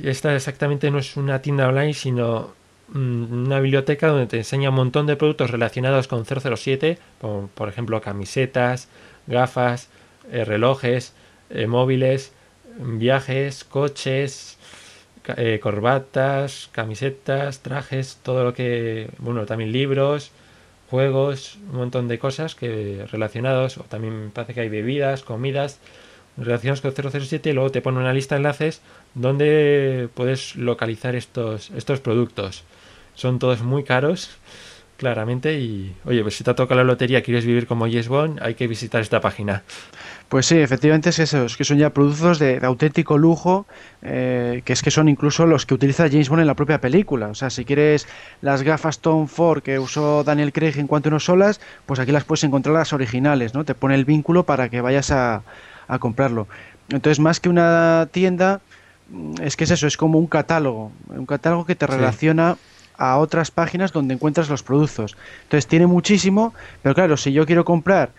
esta exactamente no es una tienda online, sino mm, una biblioteca donde te enseña un montón de productos relacionados con 007, como por ejemplo camisetas, gafas, eh, relojes, eh, móviles, viajes, coches, eh, corbatas, camisetas, trajes, todo lo que, bueno, también libros, juegos, un montón de cosas que relacionados, o también parece que hay bebidas, comidas relacionados con 007 y luego te pone una lista de enlaces donde puedes localizar estos, estos productos. Son todos muy caros, claramente, y oye, pues si te ha tocado la lotería, quieres vivir como Yes Bond, hay que visitar esta página. Pues sí, efectivamente es eso, es que son ya productos de, de auténtico lujo, eh, que es que son incluso los que utiliza James Bond en la propia película. O sea, si quieres las gafas Tom Ford que usó Daniel Craig en cuanto a unos solas, pues aquí las puedes encontrar las originales, ¿no? Te pone el vínculo para que vayas a, a comprarlo. Entonces, más que una tienda, mm, es que es eso, es como un catálogo, un catálogo que te Sí. relaciona a otras páginas donde encuentras los productos. Entonces tiene muchísimo, pero claro, si yo quiero comprar,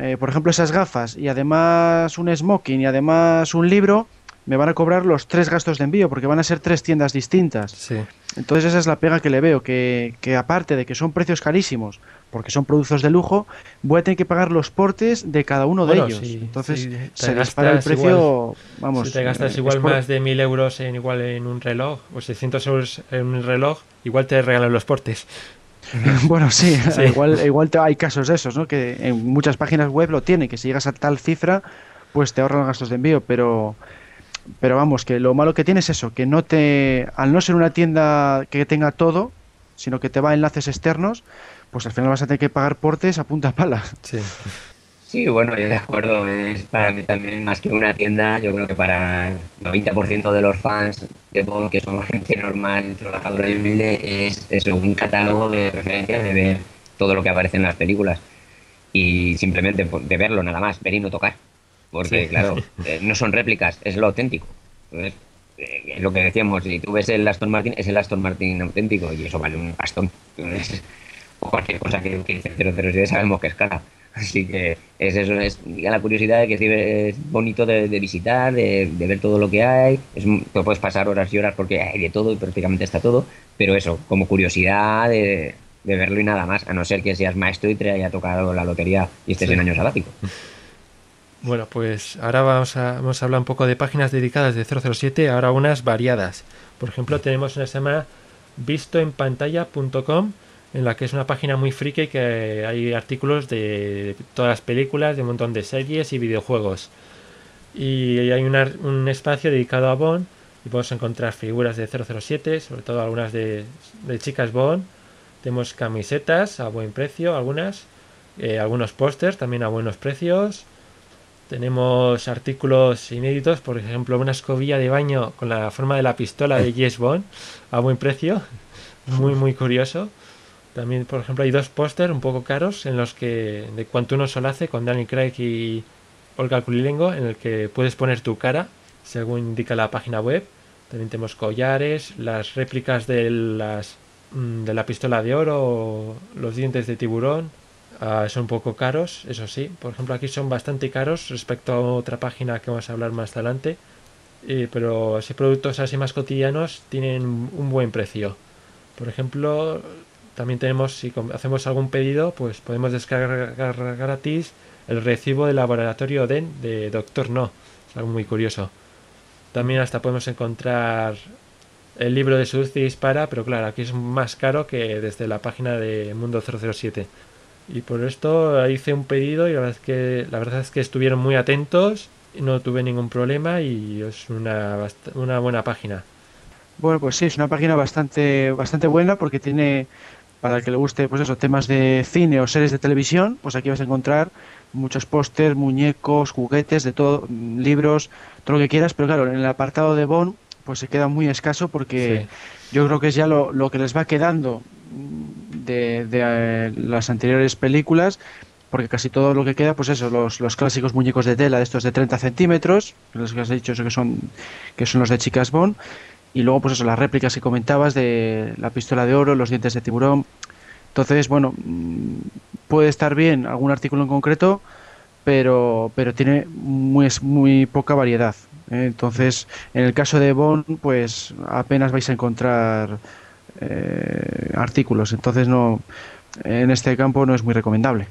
eh, por ejemplo, esas gafas y además un smoking y además un libro, me van a cobrar los tres gastos de envío porque van a ser tres tiendas distintas. Sí. Entonces esa es la pega que le veo, que, que aparte de que son precios carísimos, porque son productos de lujo, voy a tener que pagar los portes de cada uno Bueno, de ellos. sí, Entonces sí, se dispara el precio, igual- vamos. si te gastas eh, igual por- más de 1000 euros en igual en un reloj o 600 euros en un reloj, igual te regalan los portes. bueno, sí, Sí. igual, igual te- hay casos de esos, ¿no? Que en muchas páginas web lo tiene, que si llegas a tal cifra, pues te ahorran gastos de envío, pero pero vamos, que lo malo que tiene es eso, que no te al no ser una tienda que tenga todo, sino que te va a enlaces externos, pues al final vas a tener que pagar portes a punta pala. Sí. Sí, bueno, yo de acuerdo. Es para mí también más que una tienda. Yo creo que para el 90% de los fans de Bond, que somos gente normal, trabajadora y humilde, es, es un catálogo de referencias de ver todo lo que aparece en las películas. Y simplemente de verlo nada más, ver y no tocar. Porque, Sí. claro, eh, no son réplicas, es lo auténtico. Entonces, eh, es lo que decíamos, si tú ves el Aston Martin, es el Aston Martin auténtico y eso vale un bastón. o cualquier cosa que, que dice 007 sabemos que es cara. Así que es eso, es la curiosidad de que es bonito de, visitar, de, ver todo lo que hay. Es, te puedes pasar horas y horas porque hay de todo y prácticamente está todo, pero eso, como curiosidad de, verlo y nada más, a no ser que seas maestro y te haya tocado la lotería y estés en año sabático. Bueno, pues ahora vamos a, vamos a hablar un poco de páginas dedicadas de 007, ahora unas variadas. Por ejemplo, tenemos una que se llama vistoenpantalla.com en la que es una página muy friki que hay artículos de todas las películas, de un montón de series y videojuegos. Y hay un espacio dedicado a Bond y podemos encontrar figuras de 007, sobre todo algunas de, chicas Bond. Tenemos camisetas a buen precio, algunas, eh, algunos pósters también a buenos precios. Tenemos artículos inéditos, por ejemplo, una escobilla de baño con la forma de la pistola de James Bond a buen precio, muy muy curioso. También, por ejemplo, hay dos pósters un poco caros en los que de Cuanto uno hace con Daniel Craig y Olga Kulilengo, en el que puedes poner tu cara, según indica la página web. También tenemos collares, las réplicas de las mm, de la pistola de oro, los dientes de tiburón. Ah, son un poco caros, eso sí. Por ejemplo, aquí son bastante caros respecto a otra página que vamos a hablar más adelante. pero si productos así más cotidianos tienen un buen precio. Por ejemplo, también tenemos, si hacemos algún pedido, pues podemos descargar gratis el recibo del laboratorio DEN de Doctor No. Es algo muy curioso. También hasta podemos encontrar el libro de y Dispara, pero claro, aquí es más caro que desde la página de Mundo 007. Y por esto hice un pedido y la verdad es que, la verdad es que estuvieron muy atentos, no tuve ningún problema y es una, una buena página. Bueno, pues sí, es una página bastante, bastante buena porque tiene para el que le guste pues eso, temas de cine o series de televisión, pues aquí vas a encontrar muchos pósters, muñecos, juguetes, de todo, libros, todo lo que quieras, pero claro, en el apartado de Bond pues se queda muy escaso porque yo creo que es ya lo, lo que les va quedando de, de eh, las anteriores películas porque casi todo lo que queda, pues eso, los, los clásicos muñecos de tela de estos de 30 centímetros, los que has dicho que son, que son los de Chicas Bond, y luego, pues eso, las réplicas que comentabas de la pistola de oro, los dientes de tiburón. Entonces, bueno, mm, puede estar bien algún artículo en concreto, pero, pero tiene muy, muy poca variedad. ¿eh? Entonces, en el caso de Bond, pues apenas vais a encontrar eh, artículos. Entonces, no, en este campo no es muy recomendable.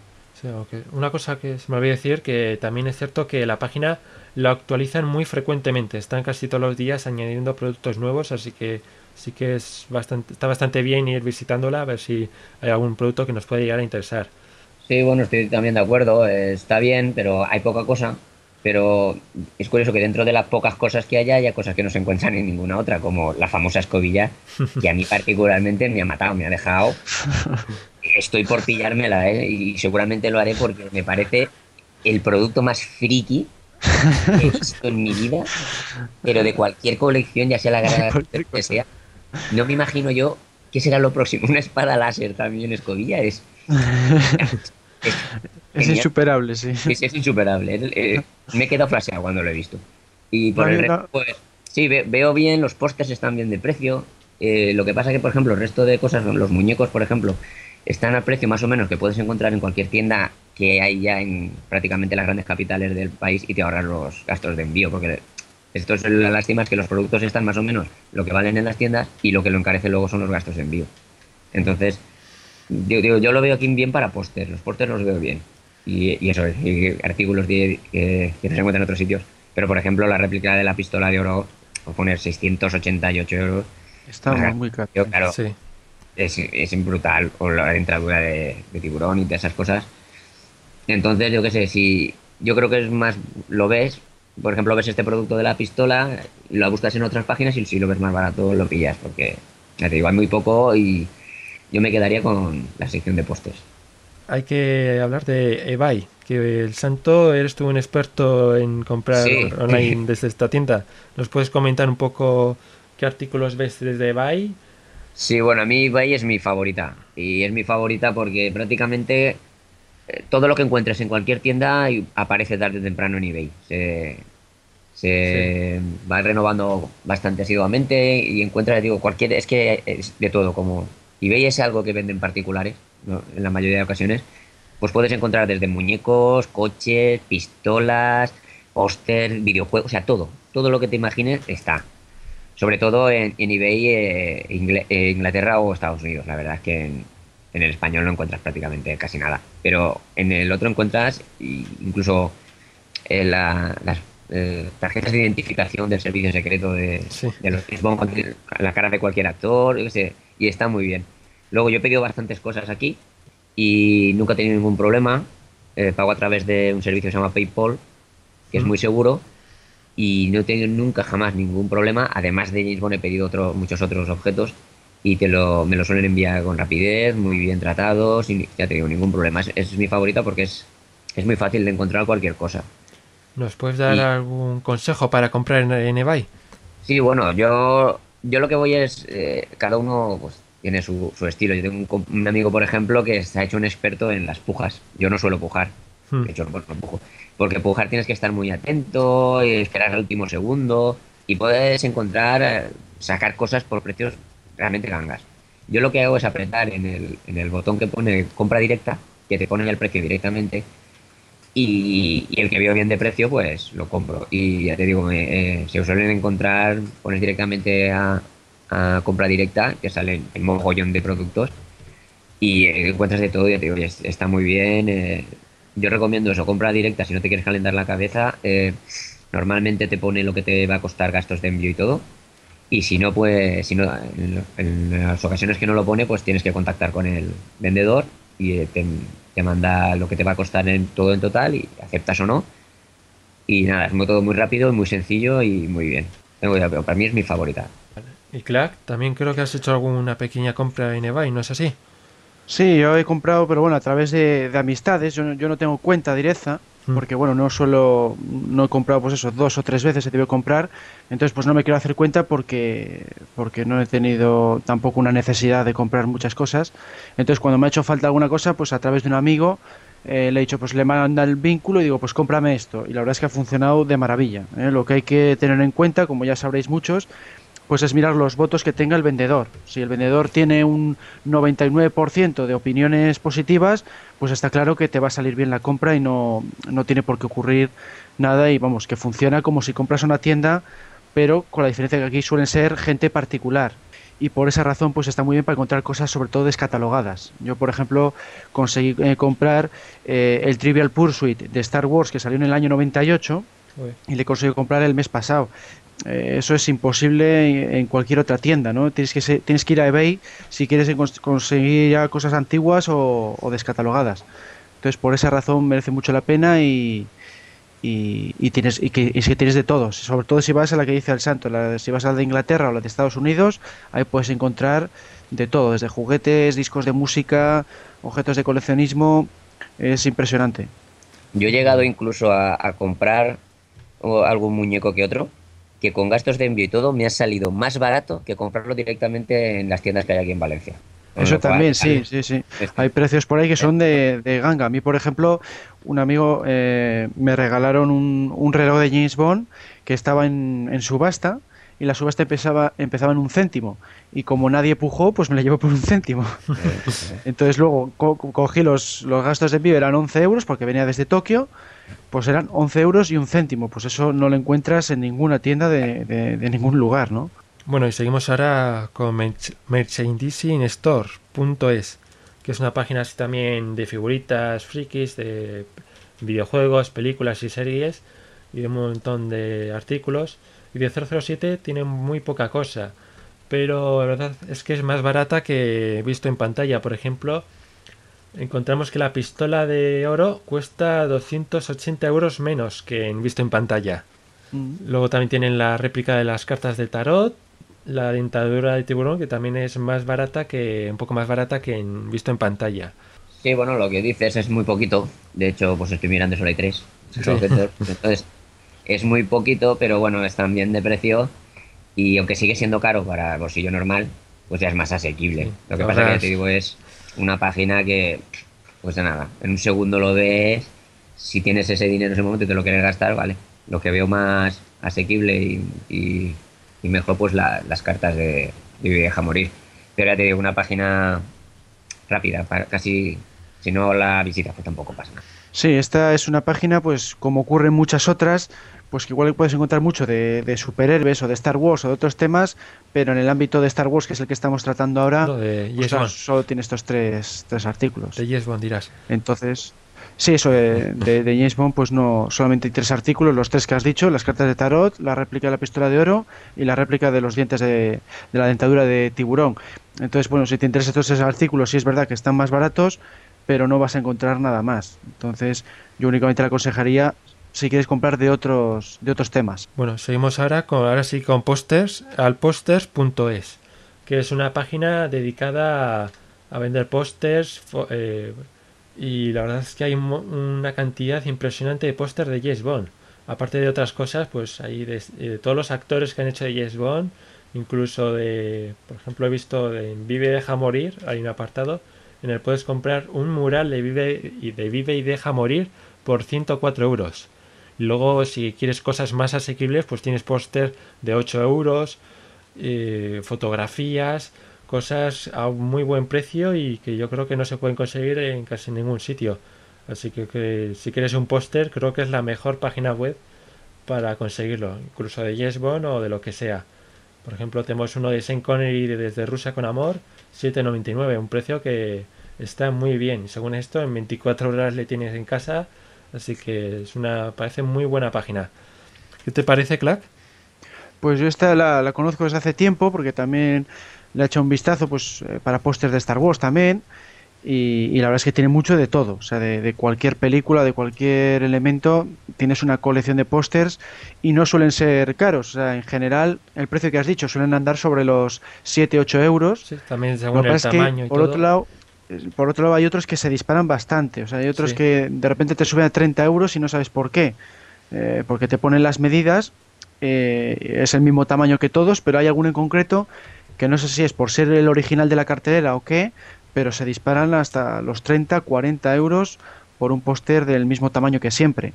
Una cosa que se me olvidó decir, que también es cierto que la página lo actualizan muy frecuentemente, están casi todos los días añadiendo productos nuevos, así que sí que es bastante, está bastante bien ir visitándola a ver si hay algún producto que nos puede llegar a interesar. Sí, bueno, estoy también de acuerdo, está bien, pero hay poca cosa. Pero es curioso que dentro de las pocas cosas que haya, haya cosas que no se encuentran en ninguna otra, como la famosa escobilla, que a mí particularmente me ha matado, me ha dejado. Estoy por pillármela, ¿eh? y seguramente lo haré porque me parece el producto más friki he visto en mi vida, pero de cualquier colección, ya sea la gran que sea. No me imagino yo qué será lo próximo. Una espada láser también, escobilla, es. Es, insuperable, sí. Es, insuperable. Eh, me he quedado flasheado cuando lo he visto. Y por el resto, pues sí, veo bien, los postes están bien de precio. Eh, lo que pasa que, por ejemplo, el resto de cosas, los muñecos, por ejemplo, están al precio más o menos que puedes encontrar en cualquier tienda que hay ya en prácticamente las grandes capitales del país y te ahorras los gastos de envío, porque esto es la lástima es que los productos están más o menos lo que valen en las tiendas y lo que lo encarece luego son los gastos de envío. Entonces, yo, digo, yo lo veo aquí bien para póster, los pósters los veo bien. Y, eso, y artículos de, que, no se encuentran en otros sitios. Pero, por ejemplo, la réplica de la pistola de oro, o poner 688 euros. Está muy caro. Claro, sí es, es brutal, o la entradura de, tiburón y de esas cosas. Entonces, yo qué sé, si yo creo que es más, lo ves, por ejemplo, ves este producto de la pistola, lo buscas en otras páginas y si lo ves más barato lo pillas, porque ya te digo, hay muy poco y yo me quedaría con la sección de postes. Hay que hablar de eBay, que el santo eres tú un experto en comprar online desde esta tienda. ¿Nos puedes comentar un poco qué artículos ves desde eBay? Sí, bueno, a mí eBay es mi favorita. Y es mi favorita porque prácticamente eh, todo lo que encuentres en cualquier tienda aparece tarde o temprano en eBay. Se, Se va renovando bastante asiduamente y encuentras, digo, cualquier. Es que es de todo, como eBay es algo que venden particulares, ¿no? en la mayoría de ocasiones, pues puedes encontrar desde muñecos, coches, pistolas, póster, videojuegos, o sea, todo. Todo lo que te imagines está. Sobre todo en, en eBay, eh, eh, Inglaterra o Estados Unidos. La verdad es que en, en el español no encuentras prácticamente casi nada. Pero en el otro encuentras incluso eh, la- las eh, tarjetas de identificación del servicio secreto de, Sí. de los con la cara de cualquier actor, yo qué sé, y está muy bien. Luego yo he pedido bastantes cosas aquí y nunca he tenido ningún problema. Eh, pago a través de un servicio que se llama PayPal, que es muy seguro y no he tenido nunca jamás ningún problema. Además de James Bond he pedido otro- muchos otros objetos y te lo, me lo suelen enviar con rapidez, muy bien tratados, sin, ya te digo, ningún problema. Es, es mi favorita porque es, es muy fácil de encontrar cualquier cosa. ¿Nos puedes dar Y- algún consejo para comprar en, en eBay? Sí, bueno, yo, yo lo que voy es, eh, cada uno pues, tiene su, su estilo. Yo tengo un, un amigo, por ejemplo, que se ha hecho un experto en las pujas. Yo no suelo pujar, Hmm. de hecho no, no pujo. Porque pujar tienes que estar muy atento, y esperar al último segundo y puedes encontrar, eh, sacar cosas por precios realmente gangas. Yo lo que hago es apretar en el, en el botón que pone compra directa, que te pone el precio directamente, y, el que veo bien de precio, pues lo compro. Y ya te digo, me, eh, se suelen encontrar, pones directamente a, compra directa, que salen el mogollón de productos, y eh, encuentras de todo, ya te digo, está muy bien. eh, yo recomiendo eso, compra directa si no te quieres calentar la cabeza. eh, normalmente te pone lo que te va a costar gastos de envío y todo. Y si no, pues, si no, en, las ocasiones que no lo pone, pues tienes que contactar con el vendedor y eh, te, te manda lo que te va a costar en todo en total y aceptas o no. Y nada, es todo muy rápido, muy sencillo y muy bien. Tengo ya, pero para mí es mi favorita. Y Clark, también creo que has hecho alguna pequeña compra en eBay, ¿no es así? Sí, yo he comprado, pero bueno, a través de, de amistades. Yo, no- yo no tengo cuenta directa. Porque bueno, no suelo, no he comprado pues eso, dos o tres veces he debido comprar. Entonces pues no me quiero hacer cuenta porque, porque no he tenido tampoco una necesidad de comprar muchas cosas. Entonces cuando me ha hecho falta alguna cosa, pues a través de un amigo eh, le he dicho, pues le manda el vínculo y digo, pues cómprame esto. Y la verdad es que ha funcionado de maravilla. ¿eh? Lo que hay que tener en cuenta, como ya sabréis muchos, pues es mirar los votos que tenga el vendedor. Si el vendedor tiene un 99% de opiniones positivas, pues está claro que te va a salir bien la compra y no, no tiene por qué ocurrir nada y vamos, que funciona como si compras una tienda, pero con la diferencia que aquí suelen ser gente particular. Y por esa razón pues está muy bien para encontrar cosas sobre todo descatalogadas. Yo por ejemplo conseguí eh, comprar eh, el Trivial Pursuit de Star Wars que salió en el año 98 y le conseguí comprar el mes pasado. Eh, eso es imposible en cualquier otra tienda, ¿no? Tienes que, se- tienes que ir a eBay si quieres conseguir ya cosas antiguas o, descatalogadas. Entonces, por esa razón merece mucho la pena y, tienes y que, tienes de todos. Sobre todo si vas a la que dice el santo, la- si vas a la de Inglaterra o la de Estados Unidos, ahí puedes encontrar de todo, desde juguetes, discos de música, objetos de coleccionismo. Es impresionante. Yo he llegado incluso a, a comprar algún muñeco que otro, que con gastos de envío y todo me ha salido más barato que comprarlo directamente en las tiendas que hay aquí en Valencia. Eso también, sí, sí, sí. Hay precios por ahí que son de, de ganga. A mí, por ejemplo, un amigo eh, me regalaron un, un reloj de James Bond que estaba en, en subasta y la subasta empezaba, empezaba en un céntimo. Y como nadie pujó, pues me la llevo por un céntimo. Entonces luego co- co- cogí los, los gastos de envío, eran 11 euros porque venía desde Tokio, pues eran 11 euros y un céntimo. Pues eso no lo encuentras en ninguna tienda de, de- de ningún lugar, ¿no? Bueno, y seguimos ahora con merch- merchandisingstore.es, que es una página así también de figuritas frikis, de videojuegos, películas y series, y de un montón de artículos. Y de 007 tiene muy poca cosa, pero la verdad es que es más barata que visto en pantalla. Por ejemplo, encontramos que la pistola de oro cuesta 280 euros menos que en visto en pantalla. Luego también tienen la réplica de las cartas de tarot, la dentadura de tiburón, que también es más barata que, un poco más barata que en visto en pantalla. Sí, bueno, lo que dices es muy poquito. De hecho, pues estoy mirando, solo hay tres. Sí. Entonces, es muy poquito, pero bueno, están bien de precio. Y aunque sigue siendo caro para el bolsillo normal, pues ya es más asequible. Sí, Lo que pasa que ya te digo es una página que, pues de nada, en un segundo lo ves. Si tienes ese dinero en ese momento y te lo quieres gastar, vale. lo que veo más asequible y, y- y mejor, pues la- las cartas de, de Deja Morir. Pero ya te digo, una página rápida, para casi, si no la visitas, pues tampoco pasa nada. Sí, esta es una página, pues como ocurren muchas otras, pues que igual puedes encontrar mucho de, de superhéroes o de Star Wars o de otros temas, pero en el ámbito de Star Wars, que es el que estamos tratando ahora, No, de pues, Yes solo tiene estos tres, tres artículos. De Yes Bond dirás. Entonces, sí, eso de, de, de James Bond, pues no, solamente hay tres artículos, los tres que has dicho, las cartas de tarot, la réplica de la pistola de oro y la réplica de los dientes de, de la dentadura de tiburón. Entonces, bueno, si te interesan estos tres artículos, sí es verdad que están más baratos, pero no vas a encontrar nada más. Entonces, yo únicamente le aconsejaría si quieres comprar de otros, de otros temas. Bueno, seguimos ahora con ahora sí con posters al posters.es, que es una página dedicada a, vender pósters eh, y la verdad es que hay una cantidad impresionante de pósters de James Bond. Aparte de otras cosas, pues hay de, de todos los actores que han hecho de James Bond, incluso de, por ejemplo, he visto de Vive y Deja Morir, hay un apartado en el puedes comprar un mural de Vive y de Vive y Deja Morir por 104 euros. Luego, si quieres cosas más asequibles, pues tienes póster de 8 euros, eh, fotografías, cosas a muy buen precio y que yo creo que no se pueden conseguir en casi ningún sitio. Así que, si quieres un póster, creo que es la mejor página web para conseguirlo, incluso de Yes Bond o de lo que sea. Por ejemplo, tenemos uno de Sean Connery de Desde Rusia con Amor, 7,99, un precio que está muy bien. Según esto, en 24 horas le tienes en casa, así que es una parece muy buena página. ¿Qué te parece, Clack? Pues yo esta la, la conozco desde hace tiempo porque también le he hecho un vistazo pues eh, para pósters de Star Wars también y, y la verdad es que tiene mucho de todo, o sea, de, de cualquier película, de cualquier elemento, tienes una colección de pósters y no suelen ser caros, o sea, en general el precio que has dicho suelen andar sobre los 7-8 euros. Sí, también según el es que, tamaño y por todo. otro lado, por otro lado hay otros que se disparan bastante, o sea, hay otros Sí. que de repente te suben a 30 euros y no sabes por qué, Eh, porque te ponen las medidas, eh, es el mismo tamaño que todos, pero hay alguno en concreto que no sé si es por ser el original de la cartelera o qué, pero se disparan hasta los 30, 40 euros por un póster del mismo tamaño que siempre.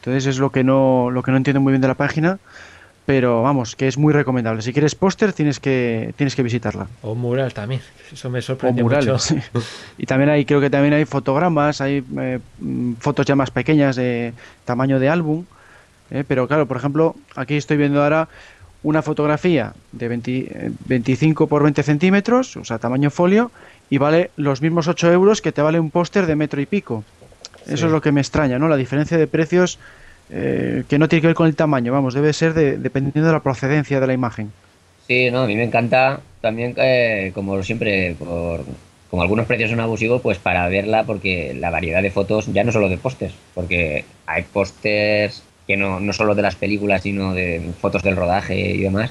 Entonces es lo que no, lo que no entiendo muy bien de la página, pero vamos, que es muy recomendable. Si quieres póster tienes que, tienes que visitarla. O mural también, eso me O sorprende murales. mucho. sí. Y también hay, creo que también hay fotogramas, hay eh, fotos ya más pequeñas de tamaño de álbum. eh, pero claro, por ejemplo, aquí estoy viendo ahora una fotografía de 20, eh, 25 por 20 centímetros, o sea, tamaño folio, y vale los mismos 8 euros que te vale un póster de metro y pico. Eso es lo que me extraña, ¿no? La diferencia de precios eh, que no tiene que ver con el tamaño, vamos, debe ser de- dependiendo de la procedencia de la imagen. Sí, no, a mí me encanta también, eh, como siempre, por, como algunos precios son abusivos, pues para verla, porque la variedad de fotos, ya no solo de pósters, porque hay pósters que no, no solo de las películas, sino de fotos del rodaje y demás,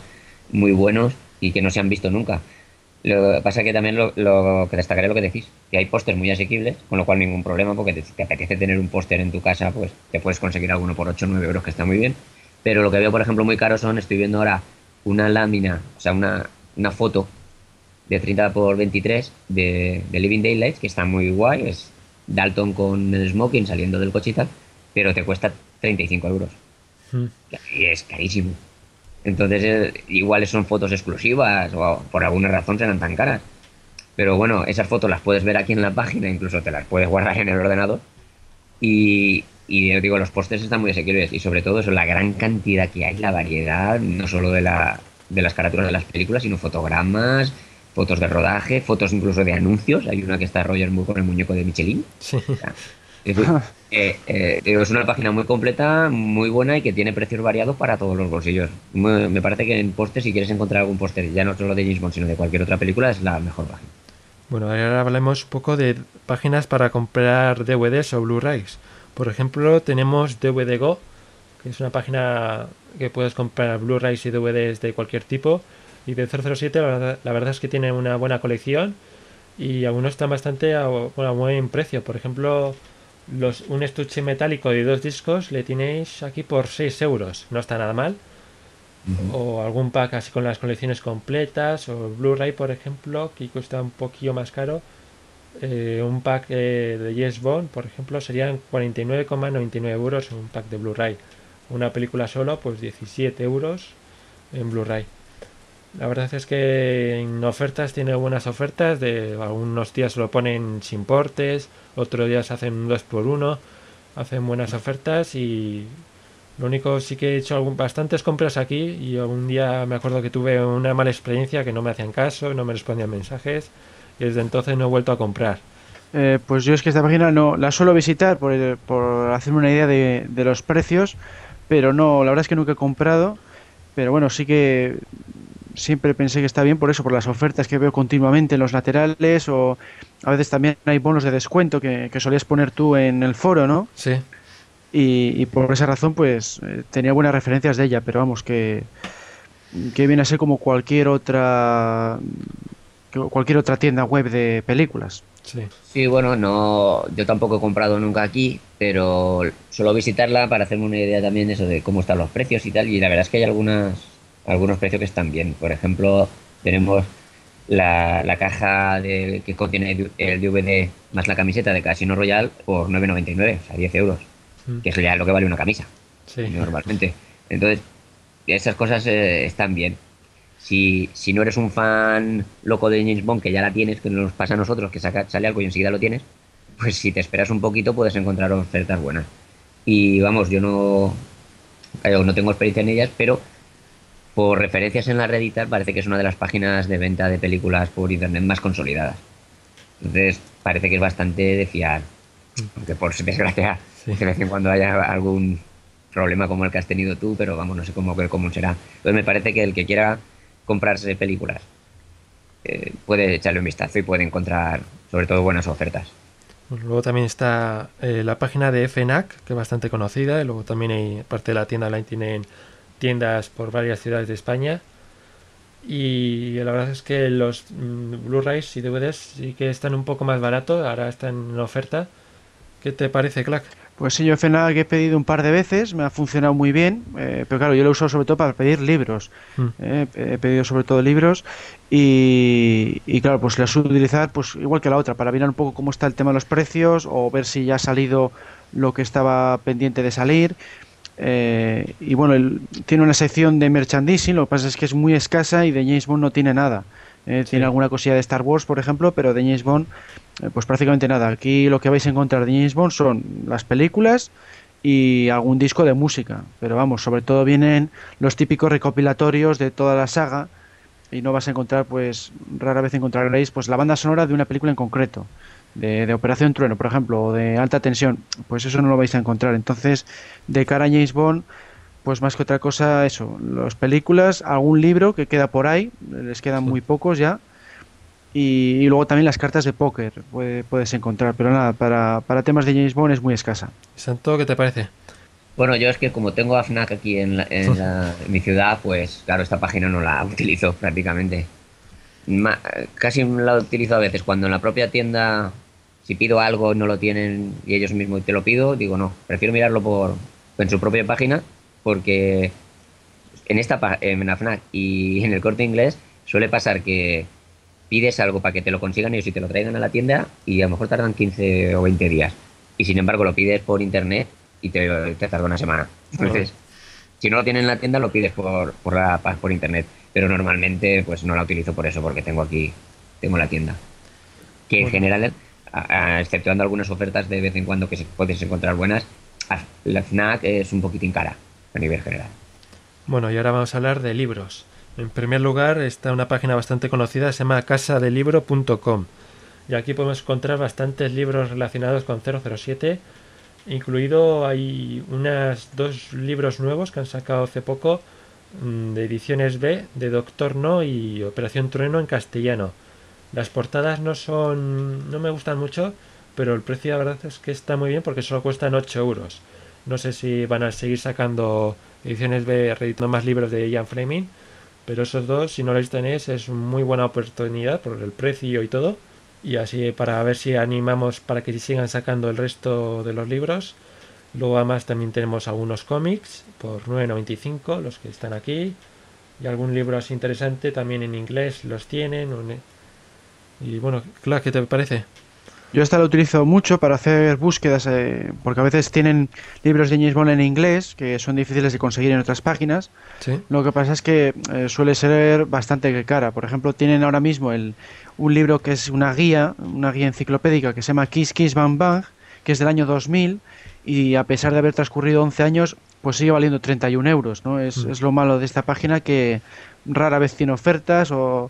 muy buenos y que no se han visto nunca. Lo que pasa que también lo, lo que destacaré lo que decís, que hay pósters muy asequibles, con lo cual ningún problema, porque te, te apetece tener un póster en tu casa, pues te puedes conseguir alguno por 8 o 9 euros, que está muy bien. Pero lo que veo, por ejemplo, muy caro son, estoy viendo ahora una lámina, o sea, una, una foto de 30 por 23 de, de Living Daylights, que está muy guay, es Dalton con el smoking saliendo del coche y tal, pero te cuesta 35 euros. Mm. Y es carísimo. Entonces, eh, igual son fotos exclusivas o por alguna razón serán tan caras. Pero bueno, esas fotos las puedes ver aquí en la página, incluso te las puedes guardar en el ordenador. Y, y yo digo, los pósters están muy asequibles y sobre todo eso, la gran cantidad que hay, la variedad, no solo de, la, de las carátulas de las películas, sino fotogramas, fotos de rodaje, fotos incluso de anuncios. Hay una que está Roger Moore con el muñeco de Michelin. Sí. O sea, eh, eh, es una página muy completa, muy buena y que tiene precios variados para todos los bolsillos. Me parece que en póster, si quieres encontrar algún póster, ya no solo de James sino de cualquier otra película, es la mejor página. Bueno, ahora hablemos un poco de páginas para comprar DVDs o Blu-rays. Por ejemplo, tenemos DVD Go, que es una página que puedes comprar Blu-rays y DVDs de cualquier tipo. Y de 007 la verdad, la verdad es que tiene una buena colección y algunos están bastante a buen precio. Por ejemplo, los, un estuche metálico de dos discos le tenéis aquí por 6 euros. No está nada mal. O algún pack así con las colecciones completas. O Blu-ray, por ejemplo, que cuesta un poquillo más caro. Eh, un pack eh, de Yes Bond, por ejemplo, serían 49,99 euros un pack de Blu-ray. Una película solo, pues 17 euros en Blu-ray. La verdad es que en ofertas tiene buenas ofertas. De algunos días lo ponen sin portes, otros días hacen un 2 por 1 hacen buenas ofertas y lo único sí que he hecho algún, bastantes compras aquí y un día me acuerdo que tuve una mala experiencia que no me hacían caso, no me respondían mensajes y desde entonces no he vuelto a comprar. Eh, pues yo es que esta página no la suelo visitar por, por hacerme una idea de, de los precios, pero no, la verdad es que nunca he comprado. Pero bueno, sí que siempre pensé que está bien por eso, por las ofertas que veo continuamente en los laterales o a veces también hay bonos de descuento que, que solías poner tú en el foro, ¿no? Sí. Y, y por esa razón pues eh, tenía buenas referencias de ella, pero vamos que, que viene a ser como cualquier otra cualquier otra tienda web de películas. Sí. Sí, bueno, no, yo tampoco he comprado nunca aquí, pero suelo visitarla para hacerme una idea también de eso de cómo están los precios y tal. Y la verdad es que hay algunas, algunos precios que están bien. Por ejemplo, tenemos la, la caja de, que contiene el DVD más la camiseta de Casino Royale por 9,99, o sea, 10 euros, Mm. que es ya lo que vale una camisa Sí. normalmente. Entonces, esas cosas eh, están bien. Si, si no eres un fan loco de James Bond, que ya la tienes, que nos pasa a nosotros, que saca, sale algo y enseguida lo tienes, pues si te esperas un poquito puedes encontrar ofertas buenas. Y vamos, yo no, eh, no tengo experiencia en ellas, pero por referencias en la Redditar parece que es una de las páginas de venta de películas por internet más consolidadas. Entonces parece que es bastante de fiar. Aunque por desgracia, Sí. de vez en cuando haya algún problema como el que has tenido tú, pero vamos, no sé cómo, cómo será. Entonces me parece que el que quiera comprarse películas eh, puede echarle un vistazo y puede encontrar sobre todo buenas ofertas. Luego también está eh, la página de FNAC, que es bastante conocida, y luego también hay parte de la tienda online, tienen tiendas por varias ciudades de España. Y la verdad es que los mm, Blu-rays y DVDs sí que están un poco más baratos, ahora están en oferta. ¿Qué te parece, Clack? Pues sí, yo FNAC he pedido un par de veces, me ha funcionado muy bien, eh, pero claro, yo lo he usado sobre todo para pedir libros. Mm. Eh, he pedido sobre todo libros y, y claro, pues la suelo utilizar pues igual que la otra, para mirar un poco cómo está el tema de los precios o ver si ya ha salido lo que estaba pendiente de salir. Eh, y bueno, el- tiene una sección de merchandising, lo que pasa es que es muy escasa y de James Bond no tiene nada. Eh, Tiene alguna cosilla de Star Wars, por ejemplo, pero de James Bond, eh, pues prácticamente nada. Aquí lo que vais a encontrar de James Bond son las películas y algún disco de música. Pero vamos, sobre todo vienen los típicos recopilatorios de toda la saga y no vas a encontrar, pues rara vez encontraréis pues la banda sonora de una película en concreto. De, de Operación Trueno, por ejemplo, o de Alta Tensión, pues eso no lo vais a encontrar. Entonces, de cara a James Bond, pues más que otra cosa, eso, las películas, algún libro que queda por ahí, les quedan muy pocos ya, y, y luego también las cartas de póker puede- puedes encontrar, pero nada, para, para temas de James Bond es muy escasa. Santo, ¿qué te parece? Bueno, yo es que como tengo a FNAC aquí en, la- en la- en mi ciudad, pues claro, esta página no la utilizo prácticamente. Ma- casi la utilizo a veces cuando en la propia tienda, si pido algo no lo tienen y ellos mismos te lo pido, digo no, prefiero mirarlo por en su propia página porque en esta en la FNAC y en el corte inglés suele pasar que pides algo para que te lo consigan ellos y te lo traigan a la tienda y a lo mejor tardan 15 o 20 días. Y sin embargo lo pides por internet y te, te tarda una semana. Entonces, si no lo tienes en la tienda, lo pides por, por, la, por internet. Pero normalmente pues no la utilizo por eso, porque tengo aquí, tengo la tienda. Que en general, a- a- exceptuando algunas ofertas de vez en cuando que se, puedes encontrar buenas, la FNAC es un poquitín cara a nivel general. Bueno, y ahora vamos a hablar de libros. En primer lugar está una página bastante conocida, se llama casadelibro.com. Y aquí podemos encontrar bastantes libros relacionados con 007. Incluido hay unas dos libros nuevos que han sacado hace poco de ediciones B de Doctor No y Operación Trueno en castellano. Las portadas no son. no me gustan mucho, pero el precio la verdad es que está muy bien porque solo cuestan 8 euros. No sé si van a seguir sacando ediciones B reeditando más libros de Ian Fleming, pero esos dos, si no los tenéis, es muy buena oportunidad por el precio y todo. Y así para ver si animamos para que sigan sacando el resto de los libros. Luego además también tenemos algunos cómics por 9.95, los que están aquí. Y algún libro así interesante también en inglés los tienen. en- Y bueno, claro, ¿qué te parece? Yo esta la utilizo mucho para hacer búsquedas, eh, porque a veces tienen libros de James Bond en inglés que son difíciles de conseguir en otras páginas. Sí. Lo que pasa es que eh, suele ser bastante cara. Por ejemplo, tienen ahora mismo el, un libro que es una guía, una guía enciclopédica que se llama Kiss Kiss Bang Bang, que es del año 2000 y a pesar de haber transcurrido 11 años, pues sigue valiendo 31 euros. ¿no? Es, Mm. es lo malo de esta página que rara vez tiene ofertas o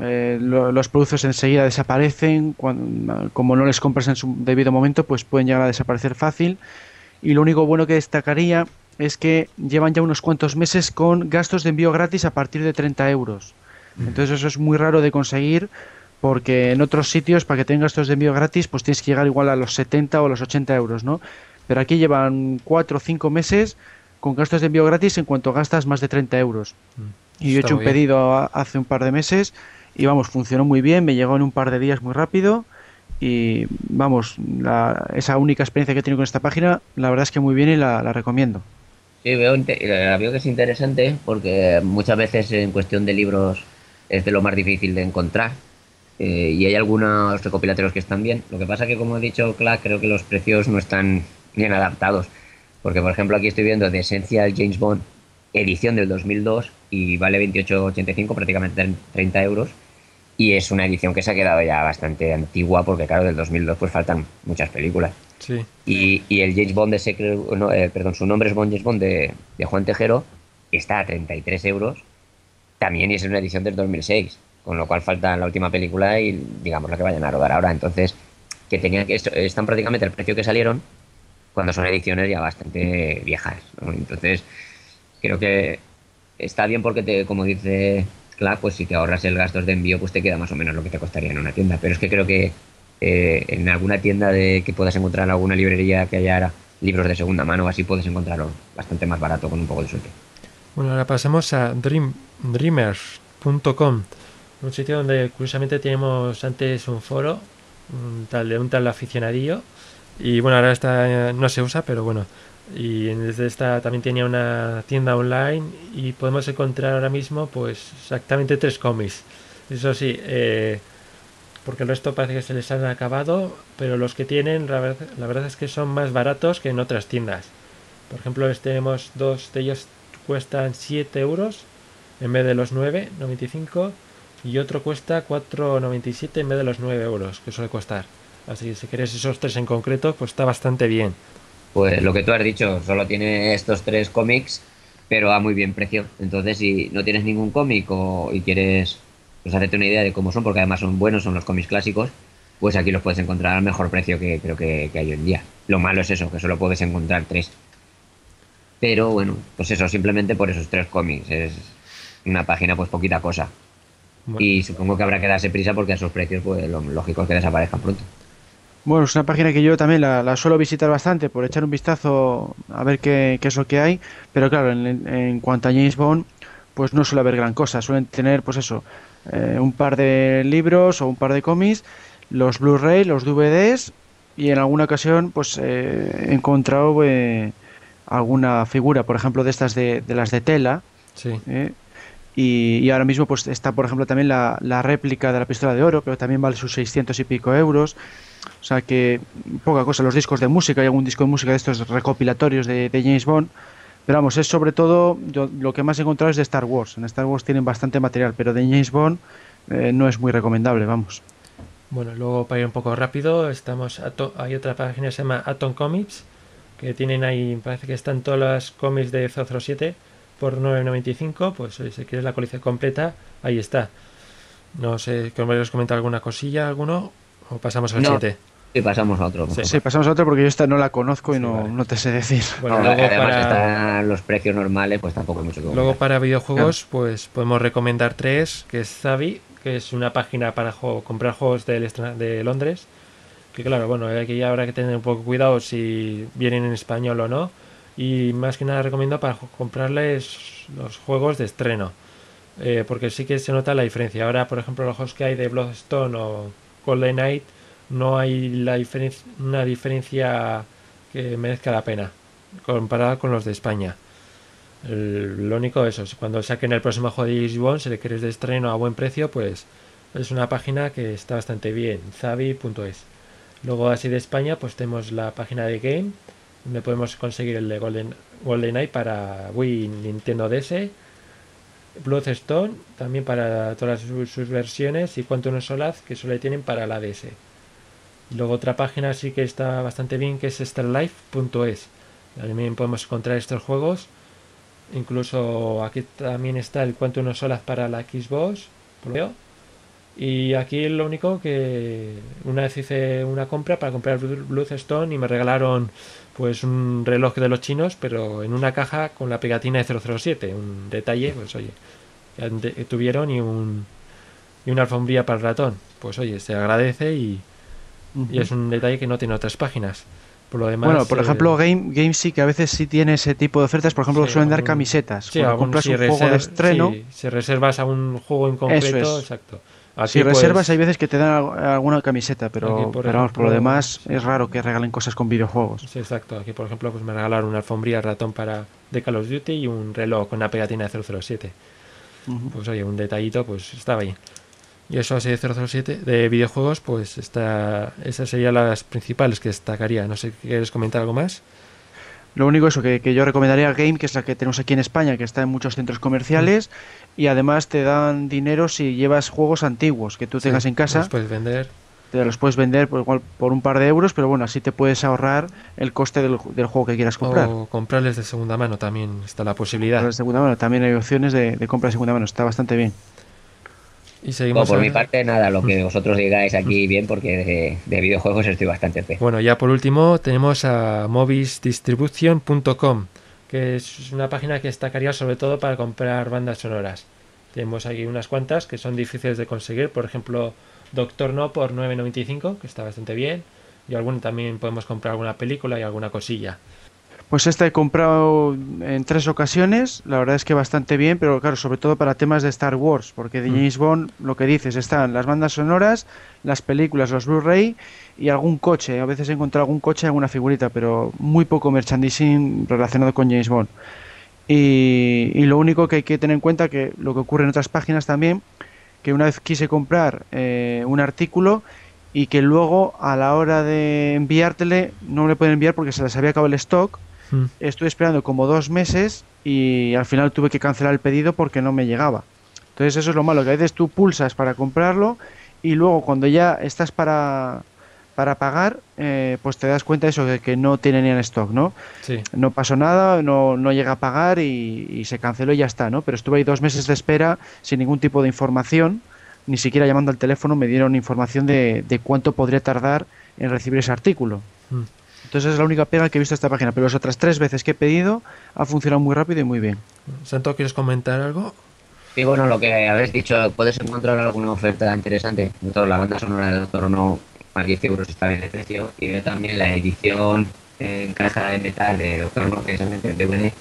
eh, lo- los productos enseguida desaparecen. cuan- como no les compras en su debido momento, pues pueden llegar a desaparecer fácil. Y lo único bueno que destacaría es que llevan ya unos cuantos meses con gastos de envío gratis a partir de 30 euros. Entonces eso es muy raro de conseguir porque en otros sitios para que tengas gastos de envío gratis pues tienes que llegar igual a los 70 o los 80 euros, ¿no? Pero aquí llevan 4 o 5 meses con gastos de envío gratis en cuanto gastas más de 30 euros. Y yo he hecho un bien. pedido a- hace un par de meses y vamos, funcionó muy bien, me llegó en un par de días muy rápido y vamos, la- esa única experiencia que he tenido con esta página, la verdad es que muy bien y la, la recomiendo. Sí, veo, eh, veo que es interesante porque muchas veces en cuestión de libros es de lo más difícil de encontrar eh, y hay algunos recopilatorios que están bien. Lo que pasa que, como he dicho, Clark, creo que los precios no están bien adaptados. Porque, por ejemplo, aquí estoy viendo de Essential James Bond, edición del 2002 y vale 28,85, prácticamente 30 euros. Y es una edición que se ha quedado ya bastante antigua porque, claro, del 2002 pues faltan muchas películas. Sí. Y, y el James Bond de Secret, no, eh, perdón, su nombre es Bond James Bond de, de Juan Tejero, está a 33 euros, también es una edición del 2006, con lo cual falta la última película y digamos la que vayan a rodar ahora. Entonces, que tenían que están prácticamente el precio que salieron cuando son ediciones ya bastante viejas. ¿no? Entonces, creo que está bien porque te, como dice Clark, pues si te ahorras el gastos de envío, pues te queda más o menos lo que te costaría en una tienda. Pero es que creo que eh, en alguna tienda de que puedas encontrar en alguna librería que haya libros de segunda mano, así puedes encontrarlo bastante más barato con un poco de suerte. Bueno, ahora pasamos a dream, dreamers.com, un sitio donde curiosamente tenemos antes un foro, un tal de un tal aficionadillo, y bueno, ahora está, eh, no se usa, pero bueno, y desde esta también tenía una tienda online y podemos encontrar ahora mismo pues exactamente tres cómics. Eso sí, eh, porque el resto parece que se les han acabado, pero los que tienen, la verdad, la verdad es que son más baratos que en otras tiendas. Por ejemplo, les tenemos dos de ellos cuestan 7 euros en vez de los 9,95 y otro cuesta 4,97 en vez de los 9 euros que suele costar. Así que si queréis esos tres en concreto, pues está bastante bien. Pues lo que tú has dicho, solo tiene estos tres cómics, pero a muy bien precio. Entonces, si no tienes ningún cómic o, y quieres pues, hacerte una idea de cómo son, porque además son buenos, son los cómics clásicos, pues aquí los puedes encontrar al mejor precio que creo que, que hay hoy en día. Lo malo es eso, que solo puedes encontrar tres. Pero bueno, pues eso, simplemente por esos tres cómics. Es una página, pues poquita cosa. Bueno, Y supongo que habrá que darse prisa porque a esos precios, pues lo lógico es que desaparezcan pronto. Bueno, es una página que yo también la, la suelo visitar bastante por echar un vistazo a ver qué, qué es lo que hay, pero claro, en, en cuanto a James Bond, pues no suele haber gran cosa, suelen tener pues eso, eh, un par de libros o un par de cómics, los Blu-ray, los DVDs y en alguna ocasión pues eh, he encontrado eh, alguna figura, por ejemplo, de estas de, de las de tela, sí. ¿eh? Y, y ahora mismo pues está, por ejemplo, también la, la réplica de la pistola de oro, pero también vale sus 600 y pico euros. O sea que poca cosa, los discos de música, hay algún disco de música de estos recopilatorios de, de James Bond. Pero vamos, es sobre todo, yo, lo que más he encontrado es de Star Wars. En Star Wars tienen bastante material, pero de James Bond eh, no es muy recomendable, vamos. Bueno, luego para ir un poco rápido, estamos Ato- hay otra página que se llama Atom Comics, que tienen ahí, parece que están todas las cómics de 007 por 9.95, pues si quieres la colección completa, ahí está. No sé, que os comentar alguna cosilla, alguno, o pasamos al No. 7. Y pasamos a otro. Sí. Sí, pasamos a otra porque yo esta no la conozco y Sí, no, vale. no te sé decir. Bueno, No, luego además para, están los precios normales, pues tampoco hay mucho que luego para videojuegos, pues podemos recomendar tres, que es Zavi, que es una página para juego- comprar juegos del de Londres, que claro, bueno, aquí habrá que tener un poco cuidado si vienen en español o no, y más que nada recomiendo para comprarles los juegos de estreno, eh, porque sí que se nota la diferencia. Ahora, por ejemplo, los juegos que hay de Bloodstone o Golden Knight, no hay la una diferencia que merezca la pena comparada con los de España. Lo único eso, es cuando saquen el próximo juego de Bond, si le quieres de estreno a buen precio, pues es una página que está bastante bien, zavi.es. Luego así de España pues tenemos la página de Game, donde podemos conseguir el de Golden, GoldenEye para Wii Nintendo DS, Bloodstone también para todas sus, sus versiones y Quantum Solaz que solo tienen para la DS. Luego otra página sí que está bastante bien que es starlife.es. También podemos encontrar estos juegos. Incluso aquí también está el Quantum Solaz para la Xbox, por que. Y aquí lo único que una vez hice una compra para comprar Bloodstone y me regalaron pues un reloj de los chinos, pero en una caja con la pegatina de 007, un detalle, pues oye, de- tuvieron y un y una alfombría para el ratón. Pues oye, se agradece y, y es un detalle que no tiene otras páginas. Por lo demás, Bueno, por eh, ejemplo, Game, Game sí que a veces sí tiene ese tipo de ofertas. Por ejemplo, Sí, suelen dar camisetas. sí, Cuando algún- compras si un juego de estreno, sí, si reservas a un juego en concreto, es. exacto. si Aquí, pues, reservas hay veces que te dan al- alguna camiseta, pero, por pero vamos, por lo demás es raro que regalen cosas con videojuegos. Sí, exacto. Aquí, por ejemplo, pues me regalaron una alfombría ratón para de Call of Duty y un reloj con una pegatina de 007. Ujú. Pues oye, un detallito, pues estaba bien. Y eso así de 007, de videojuegos, pues está, esas serían las principales que destacaría. No sé, ¿quieres comentar algo más? Lo único eso que, que yo recomendaría Game, que es la que tenemos aquí en España, que está en muchos centros comerciales y además te dan dinero si llevas juegos antiguos que tú tengas Sí, en casa, Los puedes vender. te los puedes vender por, igual por un par de euros, pero bueno, así te puedes ahorrar el coste del, del juego que quieras comprar. O comprarles de segunda mano también está la posibilidad. De segunda mano también hay opciones de, de compra de segunda mano, está bastante bien. Y Bueno, seguimos. por a- mi parte, nada, lo que vosotros digáis aquí bien, porque de, de videojuegos estoy bastante fe. Bueno, ya por último tenemos a movisdistribution.com, que es una página que destacaría sobre todo para comprar bandas sonoras. Tenemos aquí unas cuantas que son difíciles de conseguir, por ejemplo, Doctor No por 9.95, que está bastante bien, y algún, también podemos comprar alguna película y alguna cosilla. Pues esta he comprado en tres ocasiones, la verdad es que bastante bien, pero claro, sobre todo para temas de Star Wars, porque de Mm. James Bond, lo que dices, están las bandas sonoras, las películas, los Blu-ray y algún coche. A veces he encontrado algún coche, alguna figurita, pero muy poco merchandising relacionado con James Bond. Y, y lo único que hay que tener en cuenta, que lo que ocurre en otras páginas también, que una vez quise comprar eh, un artículo y que luego a la hora de enviártele no me lo pueden enviar porque se les había acabado el stock Mm. estuve esperando como dos meses y al final tuve que cancelar el pedido porque no me llegaba. Entonces eso es lo malo, que a veces tú pulsas para comprarlo y luego cuando ya estás para, para pagar, eh, pues te das cuenta de eso, de que no tienen en stock, ¿no? Sí, No pasó nada, no, no llega a pagar y, y se canceló y ya está, ¿no? Pero estuve ahí dos meses de espera sin ningún tipo de información, ni siquiera llamando al teléfono me dieron información de, de cuánto podría tardar en recibir ese artículo. Mm. Entonces es la única pega que he visto esta página, pero las otras tres veces que he pedido ha funcionado muy rápido y muy bien. Santo, ¿quieres comentar algo? Y bueno, lo que habéis dicho, puedes encontrar alguna oferta interesante. De toda la banda sonora de Doctor No, a 10 euros está bien de precio. Y veo también la edición en caja de metal de Doctor No, precisamente en DVD,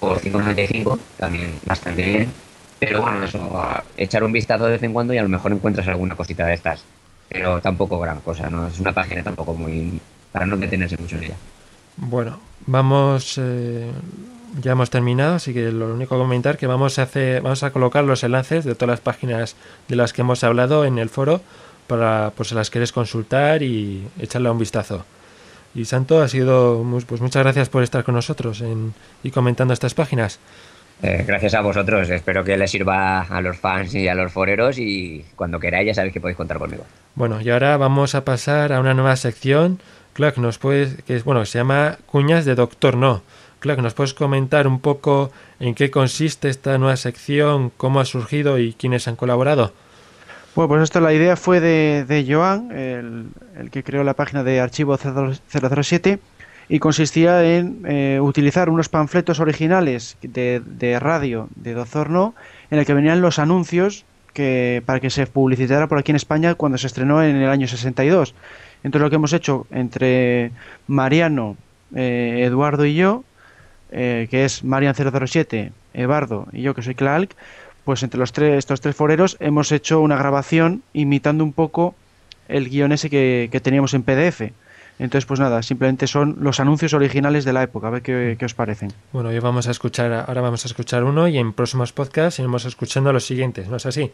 por 5,95, también bastante bien. Pero bueno, eso, echar un vistazo de vez en cuando y a lo mejor encuentras alguna cosita de estas. Pero tampoco gran cosa, ¿no? Es una página tampoco muy. Para no detenerse mucho en ella. Bueno, vamos. eh, ya hemos terminado, así que lo único que comentar que vamos a hacer, vamos a colocar los enlaces de todas las páginas de las que hemos hablado en el foro para, por si las quieres consultar y echarle un vistazo. Y Santo, ha sido, pues muchas gracias por estar con nosotros en- y comentando estas páginas. Eh, gracias a vosotros, espero que les sirva a los fans y a los foreros. Y cuando queráis, ya sabéis que podéis contar conmigo. Bueno, y ahora vamos a pasar a una nueva sección. Clark, nos puedes, que es, bueno, se llama Cuñas de Doctor No. Clark, ¿nos puedes comentar un poco en qué consiste esta nueva sección, cómo ha surgido y quiénes han colaborado? Bueno, pues esto la idea fue de, de Joan, el, el que creó la página de archivo 007, y consistía en eh, utilizar unos panfletos originales de, de radio de Dozorno en el que venían los anuncios que, para que se publicitara por aquí en España cuando se estrenó en el año 62. Entonces lo que hemos hecho entre Mariano, eh, Eduardo y yo, eh, que es Marian 007, Eduardo y yo que soy Clark, pues entre los tres, estos tres foreros hemos hecho una grabación imitando un poco el guion ese que, que teníamos en PDF. Entonces, pues nada, simplemente son los anuncios originales de la época, a ver qué, qué os parecen. Bueno, hoy vamos a escuchar, ahora vamos a escuchar uno y en próximos podcasts iremos escuchando los siguientes, ¿no es así?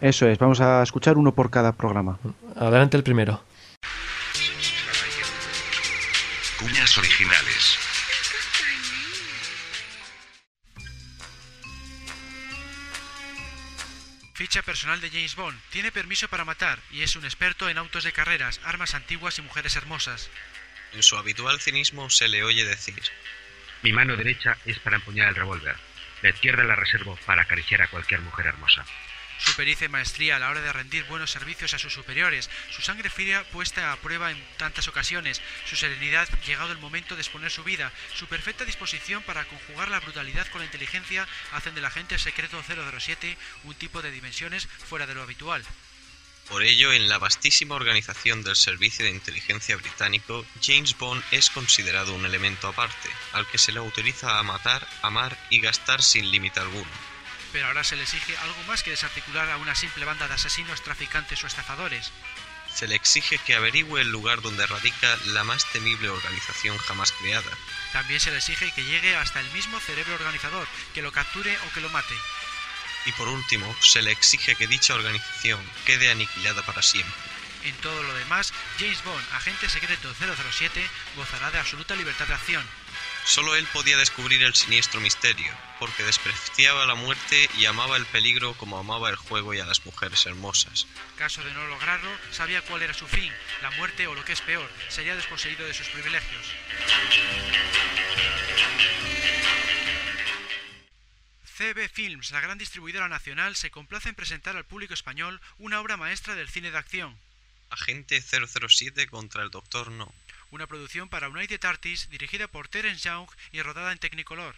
Eso es, vamos a escuchar uno por cada programa. Adelante el primero. Ficha personal de James Bond. Tiene permiso para matar y es un experto en autos de carreras, armas antiguas y mujeres hermosas. En su habitual cinismo se le oye decir: Mi mano derecha es para empuñar el revólver. La izquierda la reservo para acariciar a cualquier mujer hermosa. Su pericia y maestría a la hora de rendir buenos servicios a sus superiores, su sangre fría puesta a prueba en tantas ocasiones, su serenidad llegado el momento de exponer su vida, su perfecta disposición para conjugar la brutalidad con la inteligencia hacen del agente secreto 007 un tipo de dimensiones fuera de lo habitual. Por ello, en la vastísima organización del Servicio de Inteligencia británico, James Bond es considerado un elemento aparte, al que se le autoriza a matar, amar y gastar sin límite alguno. Pero ahora se le exige algo más que desarticular a una simple banda de asesinos, traficantes o estafadores. Se le exige que averigüe el lugar donde radica la más temible organización jamás creada. También se le exige que llegue hasta el mismo cerebro organizador, que lo capture o que lo mate. Y por último, se le exige que dicha organización quede aniquilada para siempre. En todo lo demás, James Bond, agente secreto 007, gozará de absoluta libertad de acción. Solo él podía descubrir el siniestro misterio, porque despreciaba la muerte y amaba el peligro como amaba el juego y a las mujeres hermosas. Caso de no lograrlo, sabía cuál era su fin, la muerte o lo que es peor, sería desposeído de sus privilegios. CB Films, la gran distribuidora nacional, se complace en presentar al público español una obra maestra del cine de acción. Agente 007 contra el Doctor No. Una producción para United Artists dirigida por Terence Young y rodada en Technicolor.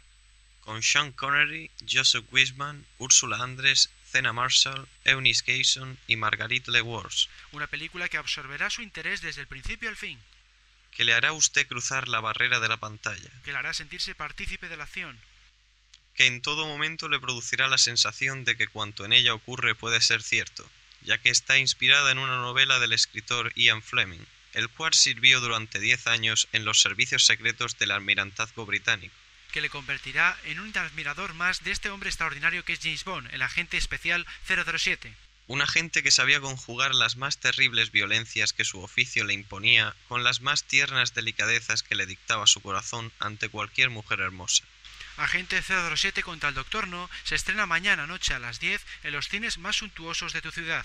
Con Sean Connery, Joseph Wiseman, Ursula Andress, Cena Marshall, Eunice Gayson y Marguerite LeWars. Una película que absorberá su interés desde el principio al fin. Que le hará a usted cruzar la barrera de la pantalla. Que le hará sentirse partícipe de la acción que en todo momento le producirá la sensación de que cuanto en ella ocurre puede ser cierto, ya que está inspirada en una novela del escritor Ian Fleming, el cual sirvió durante diez años en los servicios secretos del almirantazgo británico. Que le convertirá en un admirador más de este hombre extraordinario que es James Bond, el agente especial 007. Un agente que sabía conjugar las más terribles violencias que su oficio le imponía con las más tiernas delicadezas que le dictaba su corazón ante cualquier mujer hermosa. Agente 007 contra el Doctor No se estrena mañana noche a las 10 en los cines más suntuosos de tu ciudad.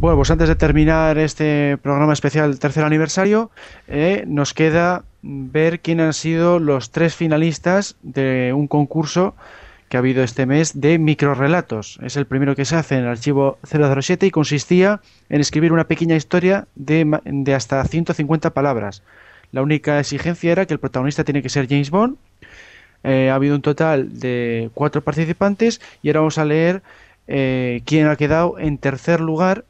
Bueno, pues antes de terminar este programa especial tercer aniversario, eh, nos queda ver quién han sido los tres finalistas de un concurso que ha habido este mes de microrelatos. Es el primero que se hace en el archivo 007 y consistía en escribir una pequeña historia de, de hasta 150 palabras. La única exigencia era que el protagonista tiene que ser James Bond. Eh, ha habido un total de cuatro participantes y ahora vamos a leer eh, quién ha quedado en tercer lugar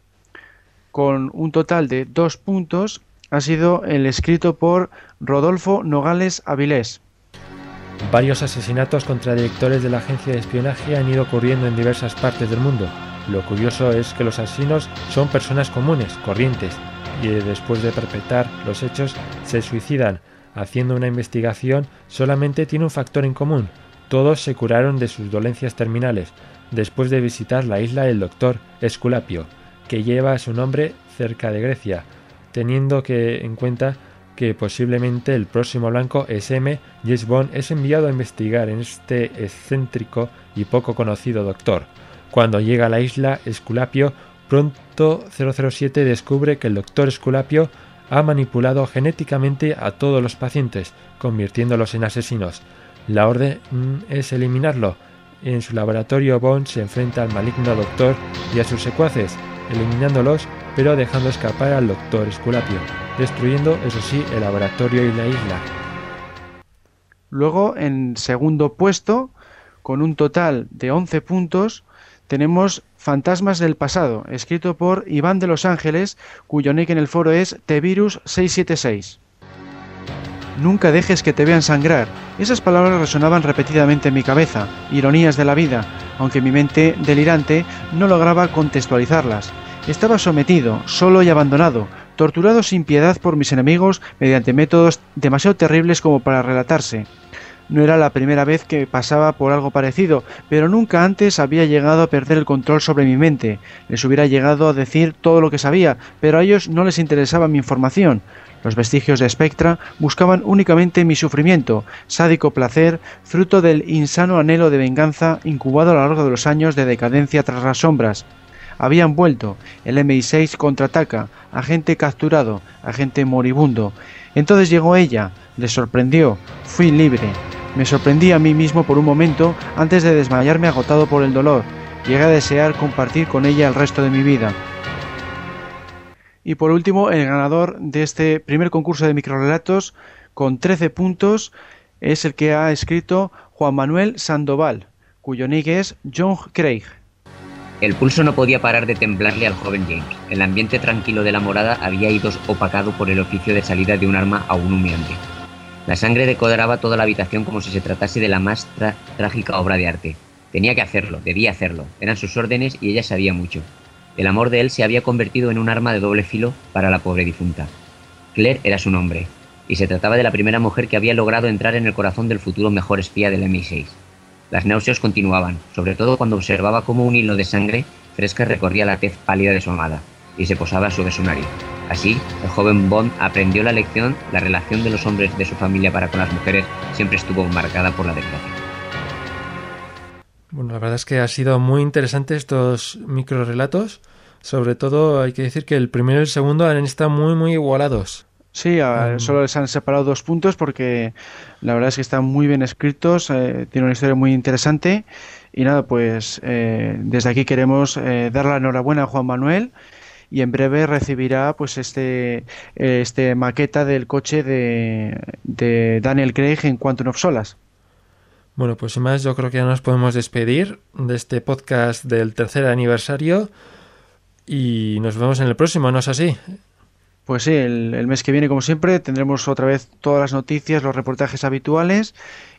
con un total de dos puntos. Ha sido el escrito por Rodolfo Nogales Avilés. Varios asesinatos contra directores de la agencia de espionaje han ido ocurriendo en diversas partes del mundo. Lo curioso es que los asesinos son personas comunes, corrientes, y después de perpetrar los hechos se suicidan. Haciendo una investigación solamente tiene un factor en común. Todos se curaron de sus dolencias terminales después de visitar la isla del doctor Esculapio, que lleva su nombre cerca de Grecia, teniendo que en cuenta que posiblemente el próximo blanco SM, James Bond es enviado a investigar en este excéntrico y poco conocido doctor. Cuando llega a la isla Esculapio, pronto 007 descubre que el doctor Esculapio ha manipulado genéticamente a todos los pacientes, convirtiéndolos en asesinos. La orden es eliminarlo. En su laboratorio Bond se enfrenta al maligno doctor y a sus secuaces, eliminándolos pero dejando escapar al doctor Esculapio, destruyendo, eso sí, el laboratorio y la isla. Luego, en segundo puesto, con un total de 11 puntos, tenemos Fantasmas del pasado, escrito por Iván de Los Ángeles, cuyo nick en el foro es Tvirus676. Nunca dejes que te vean sangrar. Esas palabras resonaban repetidamente en mi cabeza, ironías de la vida, aunque mi mente delirante no lograba contextualizarlas. Estaba sometido, solo y abandonado, torturado sin piedad por mis enemigos mediante métodos demasiado terribles como para relatarse. No era la primera vez que pasaba por algo parecido, pero nunca antes había llegado a perder el control sobre mi mente. Les hubiera llegado a decir todo lo que sabía, pero a ellos no les interesaba mi información. Los vestigios de Spectra buscaban únicamente mi sufrimiento, sádico placer, fruto del insano anhelo de venganza incubado a lo largo de los años de decadencia tras las sombras. Habían vuelto, el MI6 contraataca, agente capturado, agente moribundo. Entonces llegó ella, le sorprendió, fui libre. Me sorprendí a mí mismo por un momento antes de desmayarme agotado por el dolor. Llegué a desear compartir con ella el resto de mi vida. Y por último, el ganador de este primer concurso de microrelatos con 13 puntos es el que ha escrito Juan Manuel Sandoval, cuyo nick es John Craig. El pulso no podía parar de temblarle al joven James. El ambiente tranquilo de la morada había ido opacado por el oficio de salida de un arma aún humeante. La sangre decoraba toda la habitación como si se tratase de la más trágica obra de arte. Tenía que hacerlo, debía hacerlo. Eran sus órdenes y ella sabía mucho. El amor de él se había convertido en un arma de doble filo para la pobre difunta. Claire era su nombre, y se trataba de la primera mujer que había logrado entrar en el corazón del futuro mejor espía del MI6. Las náuseas continuaban, sobre todo cuando observaba cómo un hilo de sangre fresca recorría la tez pálida de su amada y se posaba sobre su nariz. Así, el joven Bond aprendió la lección, la relación de los hombres de su familia para con las mujeres siempre estuvo marcada por la desgracia. Bueno, la verdad es que ha sido muy interesante estos microrelatos. Sobre todo hay que decir que el primero y el segundo han estado muy muy igualados. Sí, solo les han separado dos puntos porque la verdad es que están muy bien escritos, eh, tiene una historia muy interesante y nada, pues eh, desde aquí queremos eh, dar la enhorabuena a Juan Manuel y en breve recibirá pues este este maqueta del coche de, de Daniel Craig en Quantum of Solas. Bueno, pues sin más, yo creo que ya nos podemos despedir de este podcast del tercer aniversario y nos vemos en el próximo, ¿no es así? Pues sí, el, mes que viene, como siempre, tendremos otra vez todas las noticias, los reportajes habituales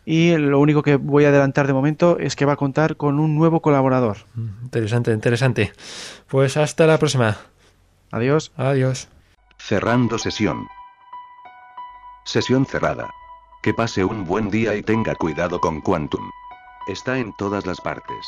y lo único que voy a adelantar de momento es que va a contar con un nuevo colaborador. Interesante, interesante. Pues hasta la próxima. Adiós. Adiós. Cerrando sesión. Sesión cerrada. Que pase un buen día y tenga cuidado con Quantum. Está en todas las partes.